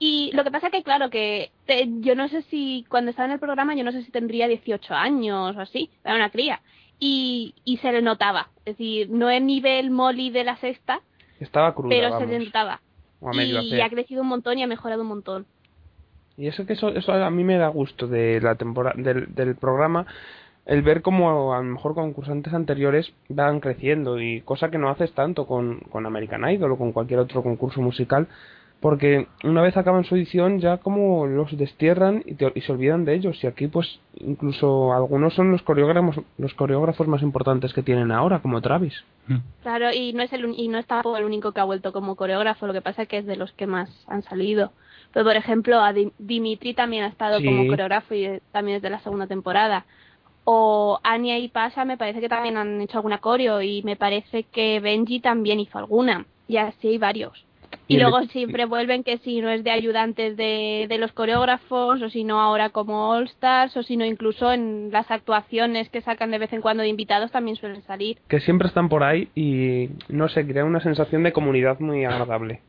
Y lo que pasa que, claro, que te- yo no sé si cuando estaba en el programa, yo no sé si tendría 18 años o así, era una cría. Y, y se le notaba. Es decir, no es nivel Molly de la sexta, Estaba cruda, pero vamos. se le notaba. Y ha crecido un montón y ha mejorado un montón. Y eso que eso, eso a mí me da gusto de la temporada del, del programa el ver cómo a lo mejor concursantes anteriores van creciendo y cosa que no haces tanto con, con American Idol o con cualquier otro concurso musical porque una vez acaban su edición ya como los destierran y, te- y se olvidan de ellos. Y aquí pues incluso algunos son los coreógrafos los coreógrafos más importantes que tienen ahora como Travis. Claro, y no es el y no está el único que ha vuelto como coreógrafo, lo que pasa es que es de los que más han salido. Pero por ejemplo, a Dim- Dimitri también ha estado Sí. como coreógrafo y eh, también es de la segunda temporada. O Anya y Pasha me parece que también han hecho alguna coreo y me parece que Benji también hizo alguna. Y así hay varios. Y Y, el- luego siempre vuelven que si no es de ayudantes de, de los coreógrafos, o si no ahora como All Stars, o si no incluso en las actuaciones que sacan de vez en cuando de invitados también suelen salir. que siempre están por ahí y no sé crea una sensación de comunidad muy agradable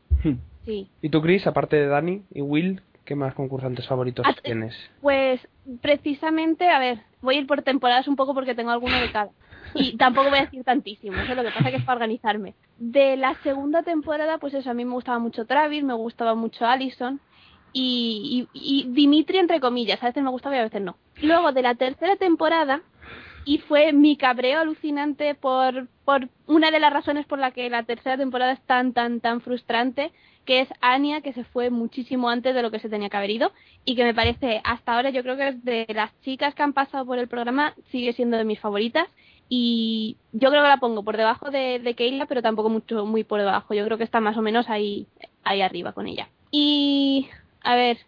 Sí. ¿Y tú, Chris, aparte de Dani y Will, qué más concursantes favoritos tienes? Pues precisamente, a ver, voy a ir por temporadas un poco porque tengo alguno de cada. Y <laughs> tampoco voy a decir tantísimo, eso es lo que pasa que es para organizarme. De la segunda temporada, pues eso, a mí me gustaba mucho Travis, me gustaba mucho Allison y, y, y Dimitri entre comillas, a veces me gustaba y a veces no. Luego de la tercera temporada, y fue mi cabreo alucinante por, por una de las razones por la que la tercera temporada es tan, tan, tan frustrante, que es Anya, que se fue muchísimo antes de lo que se tenía que haber ido, y que me parece, hasta ahora yo creo que es de las chicas que han pasado por el programa, sigue siendo de mis favoritas, y yo creo que la pongo por debajo de, de Keila, pero tampoco mucho, muy por debajo, yo creo que está más o menos ahí, ahí arriba con ella. Y, a ver,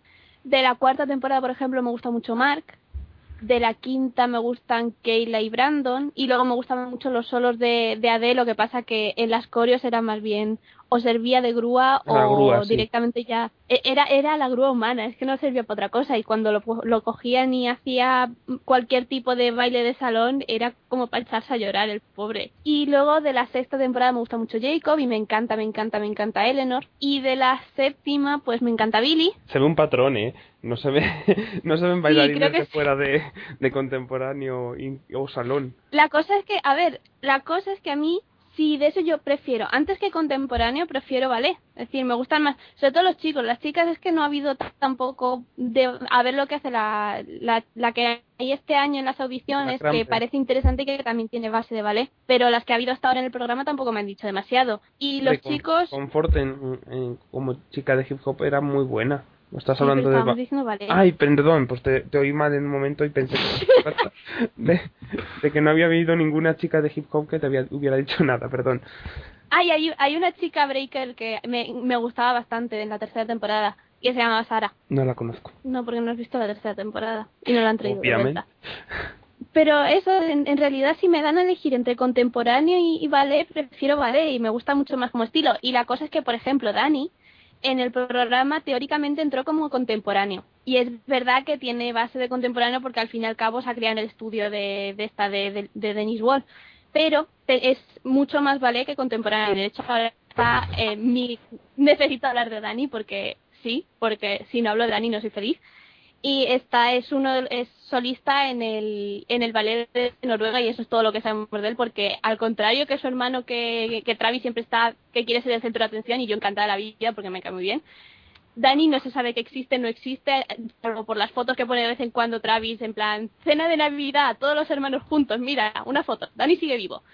de la cuarta temporada, por ejemplo, me gusta mucho Mark, de la quinta me gustan Keila y Brandon. Y luego me gustaban mucho los solos de, de Ade, lo que pasa que en las coreos era más bien o servía de grúa La o grúa, sí. directamente ya e- era era la grúa humana, es que no servía para otra cosa y cuando lo, lo cogían y hacía cualquier tipo de baile de salón era como para echarse a llorar el pobre. Y luego de la sexta temporada me gusta mucho Jacob y me encanta, me encanta, me encanta Eleanor y de la séptima pues me encanta Billy Se ve un patrón, ¿eh? No se ve, <laughs> no se ven bailarines que de fuera de, de contemporáneo o salón. La cosa es que, a ver, la cosa es que a mí, sí, de eso yo prefiero, antes que contemporáneo, prefiero ballet. Es decir, me gustan más, sobre todo los chicos, las chicas es que no ha habido tampoco de, a ver lo que hace la, la, la que hay este año en las audiciones, La que parece interesante y que también tiene base de ballet, pero las que ha habido hasta ahora en el programa tampoco me han dicho demasiado. Y los chicos... Confort en- en- como chica de hip hop era muy buena. ¿No estás hablando de... diciendo ballet. Ay, perdón, pues te, te oí mal en un momento y pensé que, <laughs> de, de que no había habido ninguna chica de hip hop que te había- hubiera dicho nada, perdón. Ay, hay, hay una chica breaker que me, me gustaba bastante en la tercera temporada, que se llamaba Sara. No la conozco. No, porque no has visto la tercera temporada y no la han traído Obviamente. Pero eso, en, en realidad, si me dan a elegir entre contemporáneo y, y ballet, prefiero ballet y me gusta mucho más como estilo. Y la cosa es que, por ejemplo, Dani, en el programa teóricamente entró como contemporáneo. Y es verdad que tiene base de contemporáneo porque al fin y al cabo se ha creado en el estudio de, de esta de, de, de Dennis Wall. Pero es mucho más ballet que contemporáneo. De hecho, ahora está eh, mi... Necesito hablar de Dani porque sí, porque si no hablo de Dani no soy feliz y esta es uno es solista en el en el ballet de Noruega y eso es todo lo que sabemos de él porque al contrario que su hermano que, que Travis siempre está que quiere ser el centro de atención y yo encantada la vida porque me cae muy bien Dani no se sabe que existe, no existe, por las fotos que pone de vez en cuando Travis, en plan, cena de Navidad, todos los hermanos juntos, mira, una foto, Dani sigue vivo.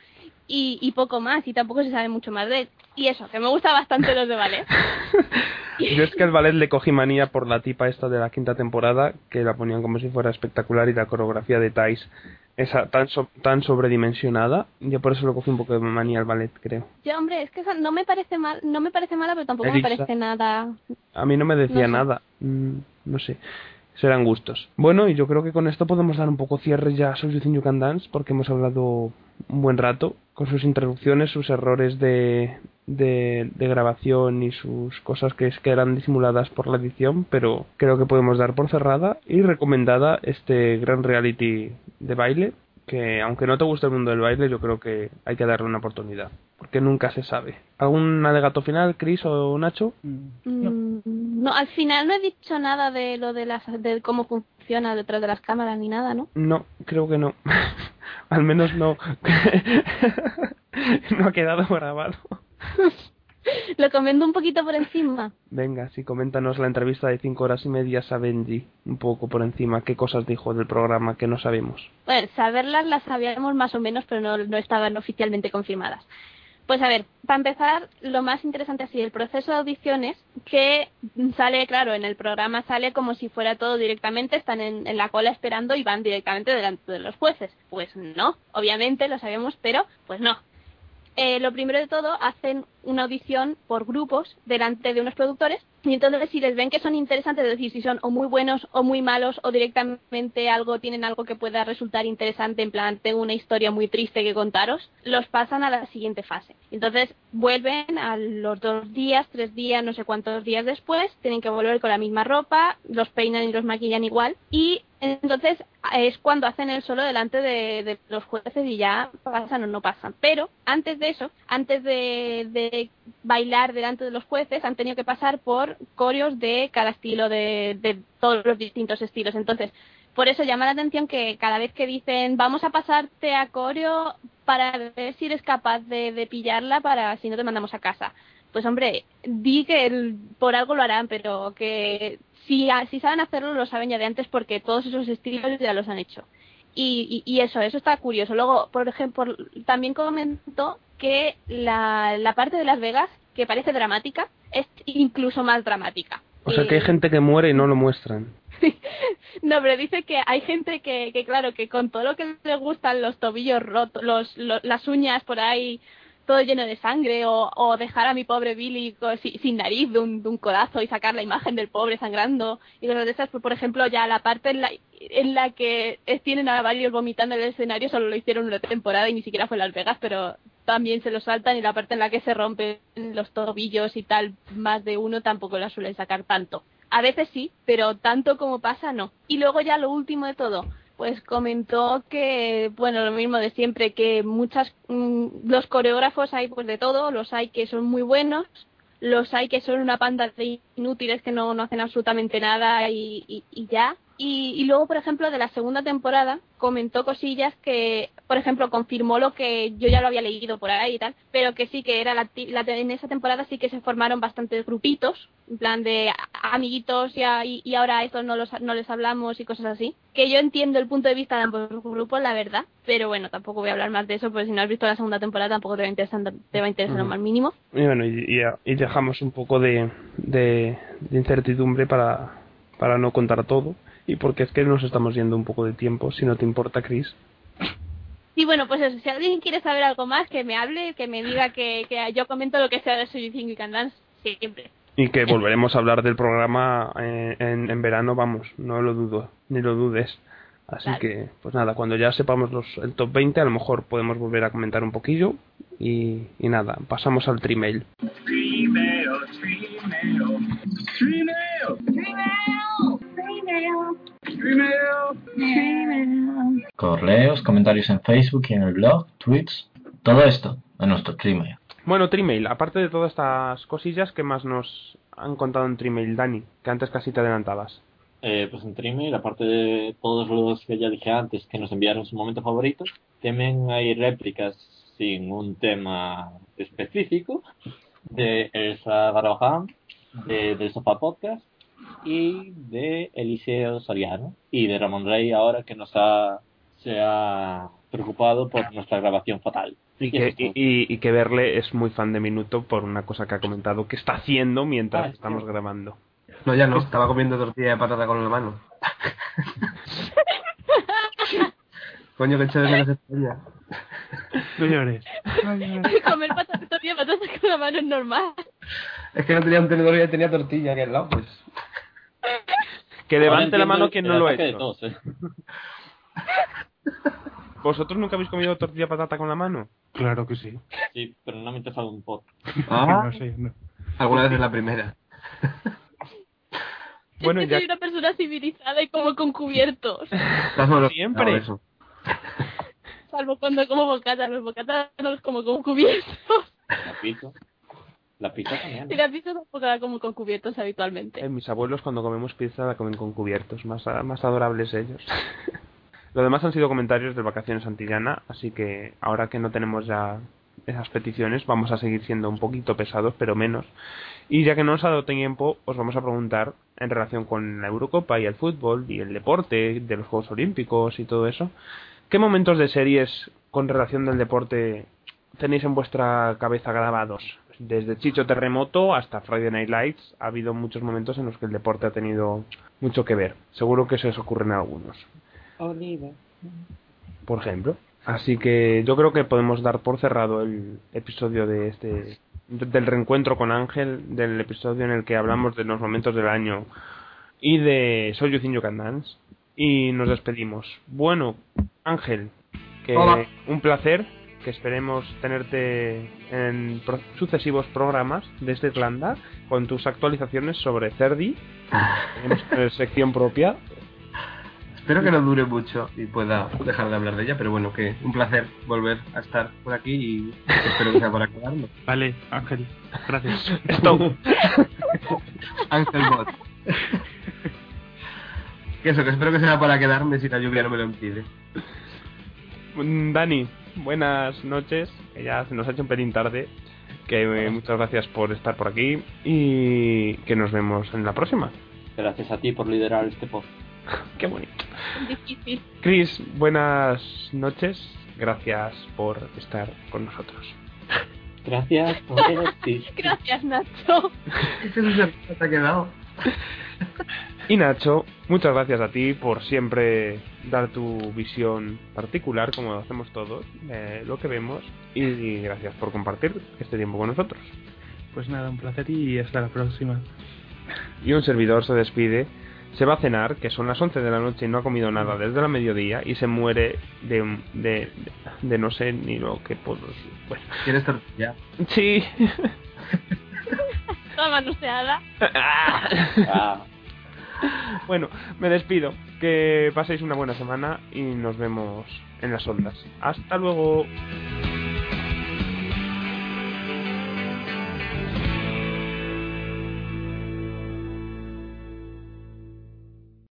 Y, y poco más, y tampoco se sabe mucho más de él. Y eso, que me gusta bastante los de ballet. <laughs> Yo es que el ballet le cogí manía por la tipa esta de la quinta temporada, que la ponían como si fuera espectacular y la coreografía de Thais esa tan so- tan sobredimensionada. Yo por eso le cogí un poco de manía al ballet, creo. Yo, hombre, es que esa no me parece mal, no me parece mala, pero tampoco Elisa. me parece nada. A mí no me decía No sé. nada. Mm, no sé. Serán gustos. Bueno, y yo creo que con esto podemos dar un poco cierre ya a Social You Can Dance, porque hemos hablado un buen rato con sus interrupciones, sus errores de, de, de grabación y sus cosas que es que eran disimuladas por la edición, pero creo que podemos dar por cerrada y recomendada este gran reality de baile que aunque no te guste el mundo del baile, yo creo que hay que darle una oportunidad, porque nunca se sabe. ¿Algún alegato final, Chris o Nacho? Mm, no, al final no he dicho nada de lo de, las, de cómo funciona detrás de las cámaras ni nada, ¿no? No, creo que no. <laughs> al menos no. <laughs> no ha quedado grabado. Lo comento un poquito por encima. Venga, sí, coméntanos la entrevista de cinco horas y media a Benji, un poco por encima, qué cosas dijo del programa que no sabemos. Bueno, saberlas las sabíamos más o menos, pero no, no estaban oficialmente confirmadas. Pues a ver, para empezar, lo más interesante así, el proceso de audiciones, que sale, claro, en el programa sale como si fuera todo directamente, están en, en la cola esperando y van directamente delante de los jueces. Pues no, obviamente lo sabemos, pero pues no. Eh, lo primero de todo, hacen una audición por grupos delante de unos productores y entonces si les ven que son interesantes, es decir, si son o muy buenos o muy malos o directamente algo tienen algo que pueda resultar interesante, en plan, tengo una historia muy triste que contaros, los pasan a la siguiente fase. Entonces vuelven a los dos días, tres días, no sé cuántos días después, tienen que volver con la misma ropa, los peinan y los maquillan igual y entonces es cuando hacen el solo delante de, de, los jueces y ya pasan o no pasan. Pero antes de eso, antes de, de, bailar delante de los jueces, han tenido que pasar por coreos de cada estilo, de, de todos los distintos estilos. Entonces, por eso llama la atención que cada vez que dicen vamos a pasarte a coreo para ver si eres capaz de, pillarla para si no te mandamos a casa. Pues hombre, di que el, por algo lo harán, pero que si, si saben hacerlo, lo saben ya de antes porque todos esos estilos ya los han hecho. Y, y, y eso, eso está curioso. Luego, por ejemplo, también comentó que la, la parte de Las Vegas, que parece dramática, es incluso más dramática. O sea que hay gente que muere y no lo muestran. <laughs> no, pero dice que hay gente que, que, claro, que con todo lo que le gustan los tobillos rotos, los, los, las uñas por ahí todo lleno de sangre o, o dejar a mi pobre Billy sin, sin nariz de un, de un, codazo y sacar la imagen del pobre sangrando y cosas de esas, pues por ejemplo ya la parte en la, en la que tienen a varios vomitando en el escenario solo lo hicieron una temporada y ni siquiera fue en Las Vegas, pero también se lo saltan y la parte en la que se rompen los tobillos y tal, más de uno tampoco la suelen sacar tanto. A veces sí, pero tanto como pasa no. Y luego ya lo último de todo, pues comentó que, bueno, lo mismo de siempre, que muchas, mmm, los coreógrafos hay pues de todo, los hay que son muy buenos, los hay que son una panda de inútiles que no, no hacen absolutamente nada y, y, y ya. Y, y, luego, por ejemplo, de la segunda temporada comentó cosillas que, por ejemplo, confirmó lo que yo ya lo había leído por ahí y tal, pero que sí que era la, la en esa temporada sí que se formaron bastantes grupitos, en plan de amiguitos y, a, y, y ahora estos no, los, no les hablamos y cosas así. Que yo entiendo el punto de vista de ambos grupos, la verdad, pero bueno, tampoco voy a hablar más de eso, porque si no has visto la segunda temporada tampoco te va a interesar, te va a interesar uh -huh. lo más mínimo. Y bueno, y, y dejamos un poco de, de, de incertidumbre para, para no contar todo y porque es que nos estamos yendo un poco de tiempo, si no te importa, Chris. Sí, bueno, pues eso, si alguien quiere saber algo más, que me hable, que me diga que, que yo comento lo que sea de Soy Think We Can Dance siempre. Y que volveremos a hablar del programa en, en, en, verano, vamos, no lo dudo, ni lo dudes. Así claro. que, pues nada, cuando ya sepamos los, el top 20, a lo mejor podemos volver a comentar un poquillo. Y, y nada, pasamos al. Trimail, trimail, Correos, comentarios en Facebook y en el blog, tweets, todo esto en nuestro Trimail. Bueno, Trimail, aparte de todas estas cosillas, ¿qué más nos han contado en Trimail, Dani? Que antes casi te adelantabas. Eh, pues en Trimail, aparte de todos los que ya dije antes que nos enviaron su momento favorito, también hay réplicas sin un tema específico de Elsa Barbaján, de, del Sofá Podcast y de Eliseo Soriano y de Ramón Rey ahora que nos ha se ha preocupado por nuestra grabación fatal. Y que, y, y, y que verle es muy fan de Minuto por una cosa que ha comentado que está haciendo mientras ah, estamos sí. grabando. No, ya no, estaba comiendo tortilla de patata con la mano. <laughs> Coño, que chévere menos España. No llores. Comer patata, tortilla de patata con la mano es normal. Es que no tenía un tenedor y tenía tortilla aquí al lado, pues. Que levante la mano quien no lo ha hecho. ¿eh? <laughs> ¿Vosotros nunca habéis comido tortilla patata con la mano? Claro que sí. Sí, pero no me he un pot. Ah, <laughs> no sé, no. Alguna vez es la primera. <laughs> bueno, es que ya... soy una persona civilizada y como con cubiertos. Siempre. Salvo cuando como bocata, los bocatas no los como con cubiertos. La pizza. La pizza también. Y la pizza tampoco la como con cubiertos habitualmente. Eh, mis abuelos cuando comemos pizza la comen con cubiertos, más, más adorables ellos. <laughs> Lo demás han sido comentarios de Vacaciones Antillana, así que ahora que no tenemos ya esas peticiones, vamos a seguir siendo un poquito pesados, pero menos. Y ya que no nos ha dado tiempo, os vamos a preguntar en relación con la Eurocopa y el fútbol y el deporte, de los Juegos Olímpicos y todo eso, ¿qué momentos de series con relación del deporte tenéis en vuestra cabeza grabados? Desde Chicho Terremoto hasta Friday Night Lights ha habido muchos momentos en los que el deporte ha tenido mucho que ver. Seguro que se os ocurren algunos. Por ejemplo. Así que yo creo que podemos dar por cerrado el episodio de este del reencuentro con Ángel, del episodio en el que hablamos de los momentos del año y de Soy You Think You Can Dance y nos despedimos. Bueno, Ángel, que Hola. un placer, que esperemos tenerte en pro- sucesivos programas desde Irlanda con tus actualizaciones sobre Cerdi. Tenemos <laughs> eh, sección propia. Espero que no dure mucho y pueda dejar de hablar de ella, pero bueno, que un placer volver a estar por aquí y espero que sea para quedarme. Vale, Ángel, gracias. <laughs> Stop. Ángel Bot. que eso, que espero que sea para quedarme si la lluvia no me lo impide. Dani, buenas noches. Ya se nos ha hecho un pelín tarde. Que eh, muchas gracias por estar por aquí y que nos vemos en la próxima. Gracias a ti por liderar este podcast. <laughs> Qué bonito. Difícil. Chris, buenas noches. Gracias por estar con nosotros. Gracias por <laughs> existir. Gracias, Nacho. Ese es el que te ha quedado. <laughs> Y Nacho, muchas gracias a ti por siempre dar tu visión particular, como lo hacemos todos, de lo que vemos. Y gracias por compartir este tiempo con nosotros. Pues nada, un placer y hasta la próxima. y un servidor se despide, se va a cenar, que son las 11 de la noche y no ha comido nada desde la mediodía y se muere de, de, de no sé ni lo que puedo... Bueno, ¿Quieres tortilla? sí. <laughs> Ah. <laughs> bueno, me despido. Que paséis una buena semana y nos vemos en las ondas. Hasta luego.